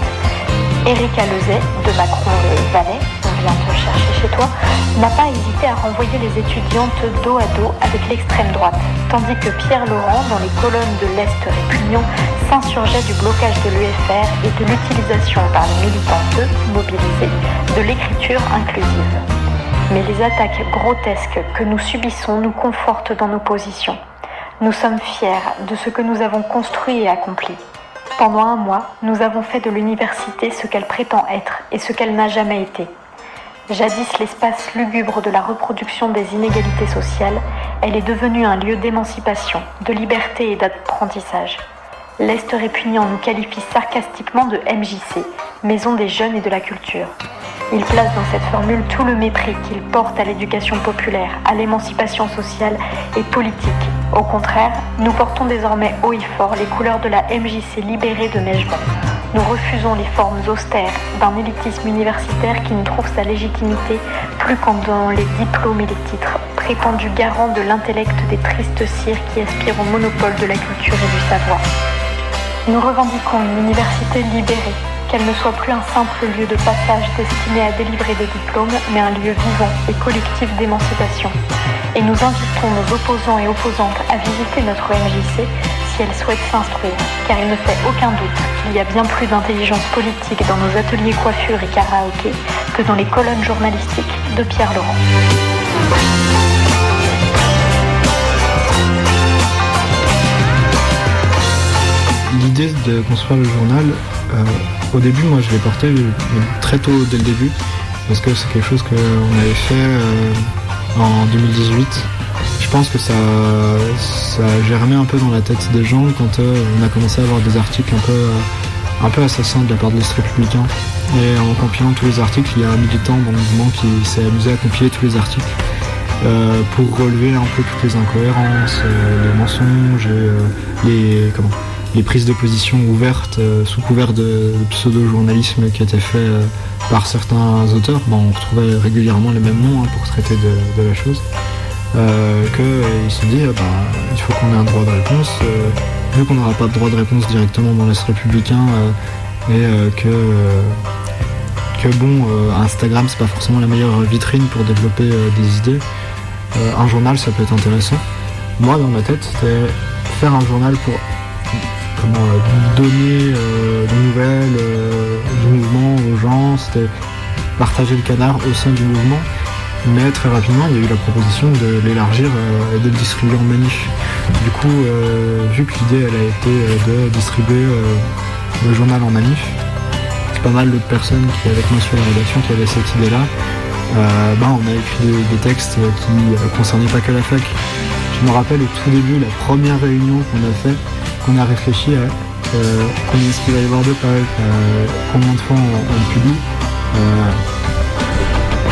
Speaker 13: Erika Lezet de Macron Valais vient te chercher chez toi, n'a pas hésité à renvoyer les étudiantes dos à dos avec l'extrême droite, tandis que Pierre Laurent, dans les colonnes de l'Est répugnant, s'insurgeait du blocage de l'UFR et de l'utilisation par les militants peu mobilisés de l'écriture inclusive. Mais les attaques grotesques que nous subissons nous confortent dans nos positions. Nous sommes fiers de ce que nous avons construit et accompli. Pendant un mois, nous avons fait de l'université ce qu'elle prétend être et ce qu'elle n'a jamais été. Jadis l'espace lugubre de la reproduction des inégalités sociales, elle est devenue un lieu d'émancipation, de liberté et d'apprentissage. L'Est répugnant nous qualifie sarcastiquement de MJC, Maison des jeunes et de la culture. Il place dans cette formule tout le mépris qu'il porte à l'éducation populaire, à l'émancipation sociale et politique. Au contraire, nous portons désormais haut et fort les couleurs de la MJC libérée de Mejban. Nous refusons les formes austères d'un élitisme universitaire qui ne trouve sa légitimité plus qu'en dans les diplômes et les titres, prétendus garants de l'intellect des tristes cires qui aspirent au monopole de la culture et du savoir. Nous revendiquons une université libérée, qu'elle ne soit plus un simple lieu de passage destiné à délivrer des diplômes, mais un lieu vivant et collectif d'émancipation. Et nous invitons nos opposants et opposantes à visiter notre MJC si elles souhaitent s'instruire, car il ne fait aucun doute qu'il y a bien plus d'intelligence politique dans nos ateliers coiffure et karaoké que dans les colonnes journalistiques de Pierre Laurent.
Speaker 10: L'idée de construire le journal, au début, moi je l'ai porté euh, très tôt dès le début, parce que c'est quelque chose qu'on avait fait euh, en 2018. Je pense que ça, a germé un peu dans la tête des gens quand euh, on a commencé à avoir des articles un peu, euh, un peu assassins de la part de l'Est républicain. Et en compilant tous les articles, il y a un militant dans le mouvement qui s'est amusé à compiler tous les articles. euh, pour relever un peu toutes les incohérences, euh, les mensonges, euh, les, comment, les prises de position ouvertes euh, sous couvert de, pseudo-journalisme qui étaient faits euh, par certains auteurs. On retrouvait régulièrement les mêmes noms hein, pour traiter de, la chose. Euh, qu'il se dit, euh, bah, il faut qu'on ait un droit de réponse. euh, vu qu'on n'aura pas de droit de réponse directement dans l'Est républicain euh, et euh, que, euh, que bon, euh, Instagram c'est pas forcément la meilleure vitrine pour développer euh, des idées, euh, un journal ça peut être intéressant. Moi dans ma tête c'était faire un journal pour comment euh, donner euh, des nouvelles euh, du mouvement aux gens, c'était partager le canard au sein du mouvement. Mais très rapidement, il y a eu la proposition de l'élargir et de le distribuer en manif. Du coup, vu que l'idée elle a été de distribuer le journal en manif, c'est pas mal d'autres personnes qui avec moi sur la rédaction qui avaient cette idée-là. Bah, on a écrit des, des textes qui concernaient pas que la fac. Je me rappelle au tout début, la première réunion qu'on a fait, qu'on a réfléchi à euh, combien est-ce qu'il va y avoir de pages, euh, combien de fois on, on publie. Euh,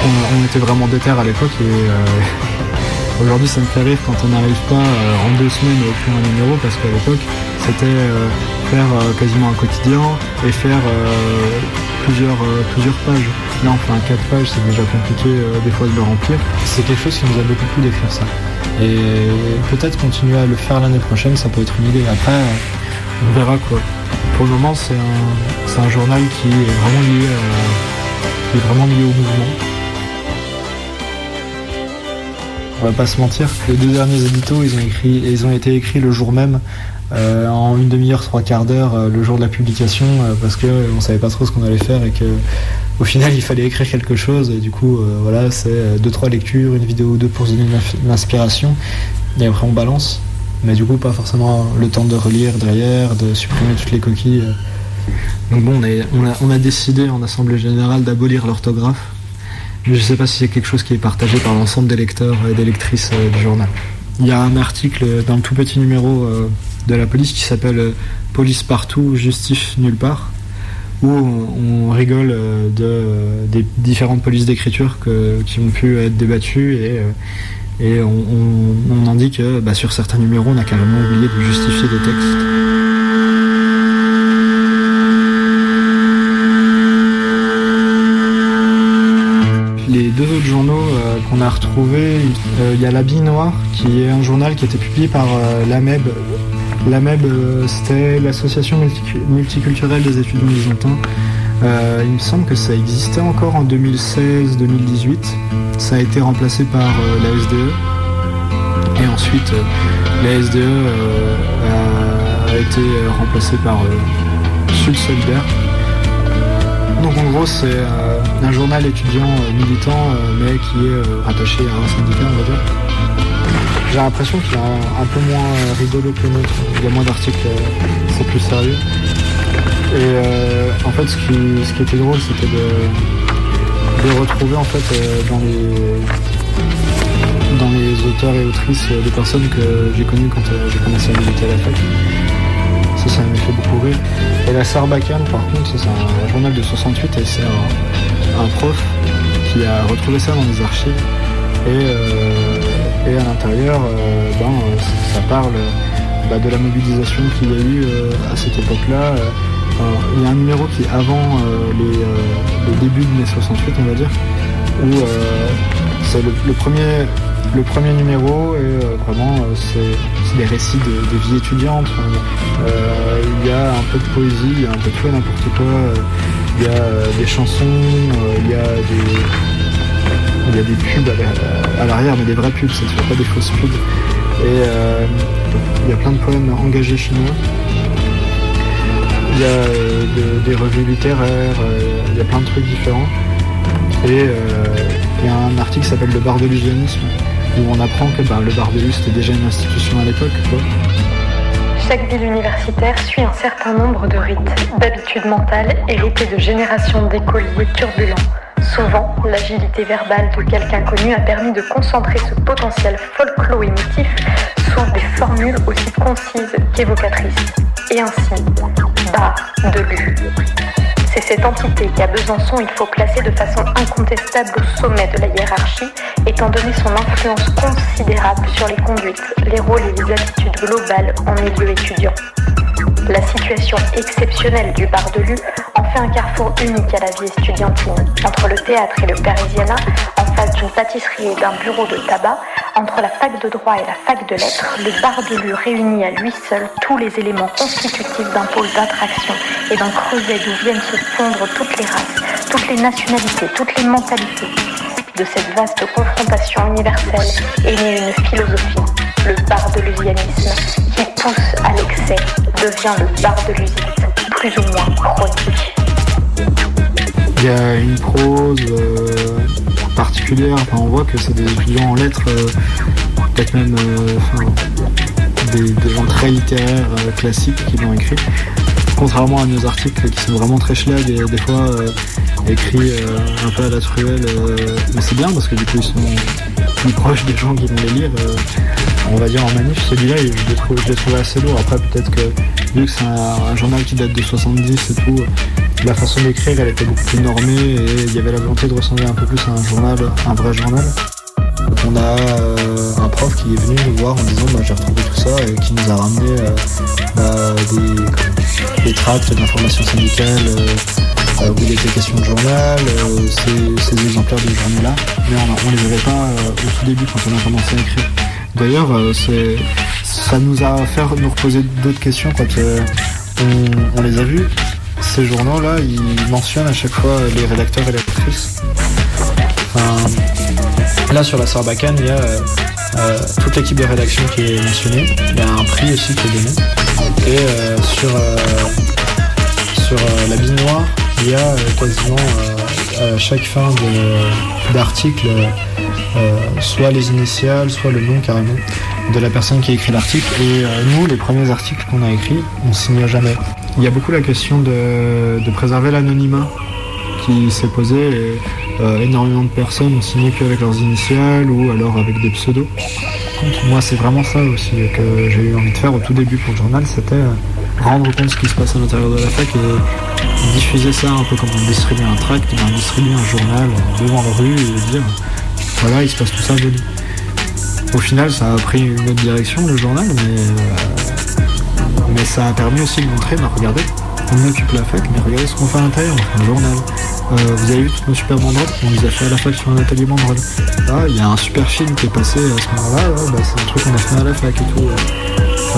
Speaker 10: on, on était vraiment déter à l'époque et euh, aujourd'hui ça me fait rire quand on n'arrive pas euh, en deux semaines à écrire un numéro parce qu'à l'époque c'était euh, faire euh, quasiment un quotidien et faire euh, plusieurs, euh, plusieurs pages. Là on fait un 4 pages, c'est déjà compliqué euh, des fois de le remplir. C'est quelque chose qui nous a beaucoup plu d'écrire ça. Et peut-être continuer à le faire l'année prochaine, ça peut être une idée. Après, euh, on verra quoi. Pour le moment c'est un, journal qui est vraiment lié, à- qui est vraiment lié au mouvement. On va pas se mentir, les deux derniers éditos, ils ont, été écrits le jour même, euh, en une demi-heure, trois quarts d'heure, euh, le jour de la publication, euh, parce que euh, on savait pas trop ce qu'on allait faire et que au final il fallait écrire quelque chose. Et du coup, euh, voilà, c'est euh, deux trois lectures, une vidéo ou deux pour se donner l'inspiration, et après on balance. Mais du coup, pas forcément le temps de relire derrière, de supprimer toutes les coquilles. euh. Donc bon, on, a, décidé en assemblée générale d'abolir l'orthographe. Mais je sais pas si c'est quelque chose qui est partagé par l'ensemble des lecteurs et des lectrices du journal. Il y a un article d'un tout petit numéro de la police qui s'appelle Police partout, justice nulle part, où on, rigole euh, euh, des différentes polices d'écriture qui ont pu être débattues et, euh, on, en dit que bah, sur certains numéros on a carrément oublié de justifier des textes. Les deux autres journaux qu'on a retrouvés, il y a La Bille Noire, qui est un journal qui a été publié par l'AMEB La MEB, euh, c'était l'association multicu- multiculturelle des étudiants byzantins. Euh, il me semble que ça existait encore en 2016-2018. Ça a été remplacé par euh, la SDE. Et ensuite, la SDE a, été remplacée par Sud Solidaire. Donc en gros, c'est un journal étudiant militant, mais qui est rattaché à un syndicat, on va dire. J'ai l'impression qu'il est un, peu moins euh, rigolo que le nôtre. Il y a moins d'articles, euh, c'est plus sérieux. Et euh, en fait, ce qui, ce qui était drôle, c'était de, retrouver en fait dans les dans les auteurs et autrices des personnes que j'ai connues quand j'ai commencé à militer à la fac. Ça, ça m'a fait beaucoup rire. Et la Sarbacane, par contre, c'est un journal de 68 et c'est un, prof qui a retrouvé ça dans les archives. Et, et à l'intérieur, euh, ben, euh, ça parle bah, de la mobilisation qu'il y a eu euh, à cette époque-là. Euh, il y a un numéro qui est avant euh, euh, les débuts de mai 68, on va dire, où euh, c'est le, le premier, le premier numéro et euh, vraiment euh, c'est des récits de, vie étudiante. Euh, il y a un peu de poésie, il y a un peu de tout et n'importe quoi. euh, Il y a euh, des chansons, euh, il y a des il y a des pubs à la- à l'arrière, mais des vraies pubs, cette fois pas des fausses pubs. Et euh, il y a plein de poèmes engagés chinois. Il y a euh, de- des revues littéraires, euh, il y a plein de trucs différents. Et il y a un article qui s'appelle Le bar de l'usionisme, où on apprend que ben, le bar de l'U c'était déjà une institution à l'époque.
Speaker 13: Chaque ville universitaire suit un certain nombre de rites, d'habitudes mentales héritées de générations d'écoliers turbulents. Souvent, l'agilité verbale de quelqu'un connu a permis de concentrer ce potentiel folklo-émotif sous des formules aussi concises qu'évocatrices. Et ainsi, bar de l'U. C'est cette entité qu'à Besançon il faut placer de façon incontestable au sommet de la hiérarchie, étant donné son influence considérable sur les conduites, les rôles et les attitudes globales en milieu étudiant. La situation exceptionnelle du bar de Lu en fait un carrefour unique à la vie estudiantine, entre le théâtre et le Parisiana, en face d'une pâtisserie et d'un bureau de tabac, entre la fac de droit et la fac de lettres, le bar de Lu réunit à lui seul tous les éléments constitutifs d'un pôle d'attraction et d'un creuset d'où viennent se fondre toutes les races, toutes les nationalités, toutes les mentalités. De cette vaste confrontation universelle est née une philosophie, le bar de l'usianisme, qui pousse à l'excès, devient le bar de plus ou moins chronique.
Speaker 10: Il y a une prose euh, particulière, enfin, on voit que c'est des étudiants en lettres, euh, peut-être même euh, des, gens très littéraires classiques qui l'ont écrit. Contrairement à nos articles qui sont vraiment très schlag et des fois écrits un peu à la truelle, mais c'est bien parce que du coup ils sont plus proches des gens qui vont les lire. On va dire en manif, celui-là, je l'ai trouvé, assez lourd. Après, peut-être que vu que c'est un, journal qui date de 70 et tout, la façon d'écrire, elle était beaucoup plus normée et il y avait la volonté de ressembler un peu plus à un journal, un vrai journal. Donc on a euh, un prof qui est venu nous voir en disant bah, j'ai retrouvé tout ça et qui nous a ramené euh, bah, des, tracts d'informations syndicales euh, euh, où de journal, ces, ces exemplaires de journaux-là, mais on, on les avait pas au tout début quand on a commencé à écrire. D'ailleurs, euh, ça nous a fait nous reposer d'autres questions quand euh, on, les a vus. Ces journaux-là, ils mentionnent à chaque fois les rédacteurs et les lectrices. Enfin, là, sur la Sarbacane, il y a euh, toute l'équipe de rédaction qui est mentionnée. Il y a un prix aussi qui est donné. Et sur, la bille noire, il y a quasiment à chaque fin d'article soit les initiales, soit le nom carrément de la personne qui a écrit l'article. Et euh, nous, les premiers articles qu'on a écrits, on signe jamais. Il y a beaucoup la question de, préserver l'anonymat qui s'est posée. Et, euh, énormément de personnes ont signé qu'avec leurs initiales ou alors avec des pseudos. Moi, c'est vraiment ça aussi que j'ai eu envie de faire au tout début pour le journal, c'était euh, rendre compte de ce qui se passe à l'intérieur de la fac et diffuser ça un peu comme on distribue un tract, ben, distribuer un journal euh, devant la rue et dire voilà, il se passe tout ça, venez. Au final, ça a pris une autre direction, le journal, mais, euh, mais ça a permis aussi de montrer, bah, regardez, on occupe la fac, mais regardez ce qu'on fait à l'intérieur, on fait un journal. Euh, vous avez vu toutes nos super banderoles On les a fait à la fac sur un atelier banderole. Ah, il y a un super film qui est passé à ce moment-là, bah, c'est un truc qu'on a fait à la fac et tout.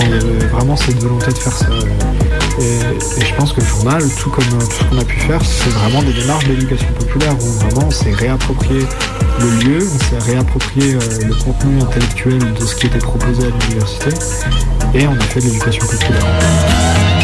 Speaker 12: il y avait vraiment cette volonté de faire ça. Et, et je pense que le journal, tout comme euh, tout ce qu'on a pu faire, c'est vraiment des démarches d'éducation populaire où vraiment on s'est réapproprié le lieu, on s'est réapproprié euh, le contenu intellectuel de ce qui était proposé à l'université et on a fait de l'éducation populaire.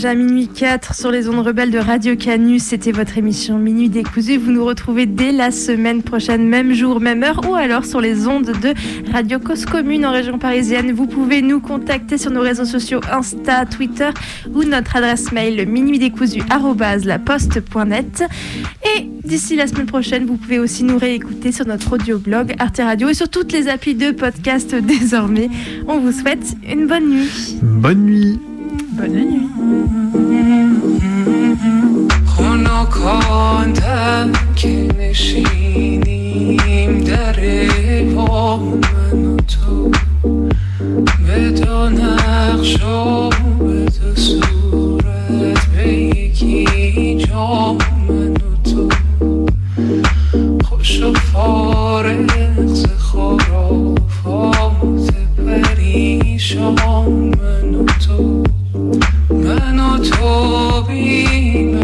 Speaker 9: Déjà minuit 4 sur les ondes rebelles de Radio Canus. C'était votre émission Minuit décousu. Vous nous retrouvez dès la semaine prochaine, même jour, même heure, ou alors sur les ondes de Radio Cause Commune en région parisienne. Vous pouvez nous contacter sur nos réseaux sociaux Insta, Twitter ou notre adresse mail minuitdécousu@laposte.net. Et d'ici la semaine prochaine, vous pouvez aussi nous réécouter sur notre audio-blog Arte Radio et sur toutes les applis de podcast désormais. On vous souhaite une bonne nuit.
Speaker 7: Bonne nuit.
Speaker 9: Bonne nuit.
Speaker 14: خنکاندم که نشینیم در با من و تو به دو نقش و به دو صورت به یکی جا من و تو خوش و فارغ ز خرافات پریشان من و to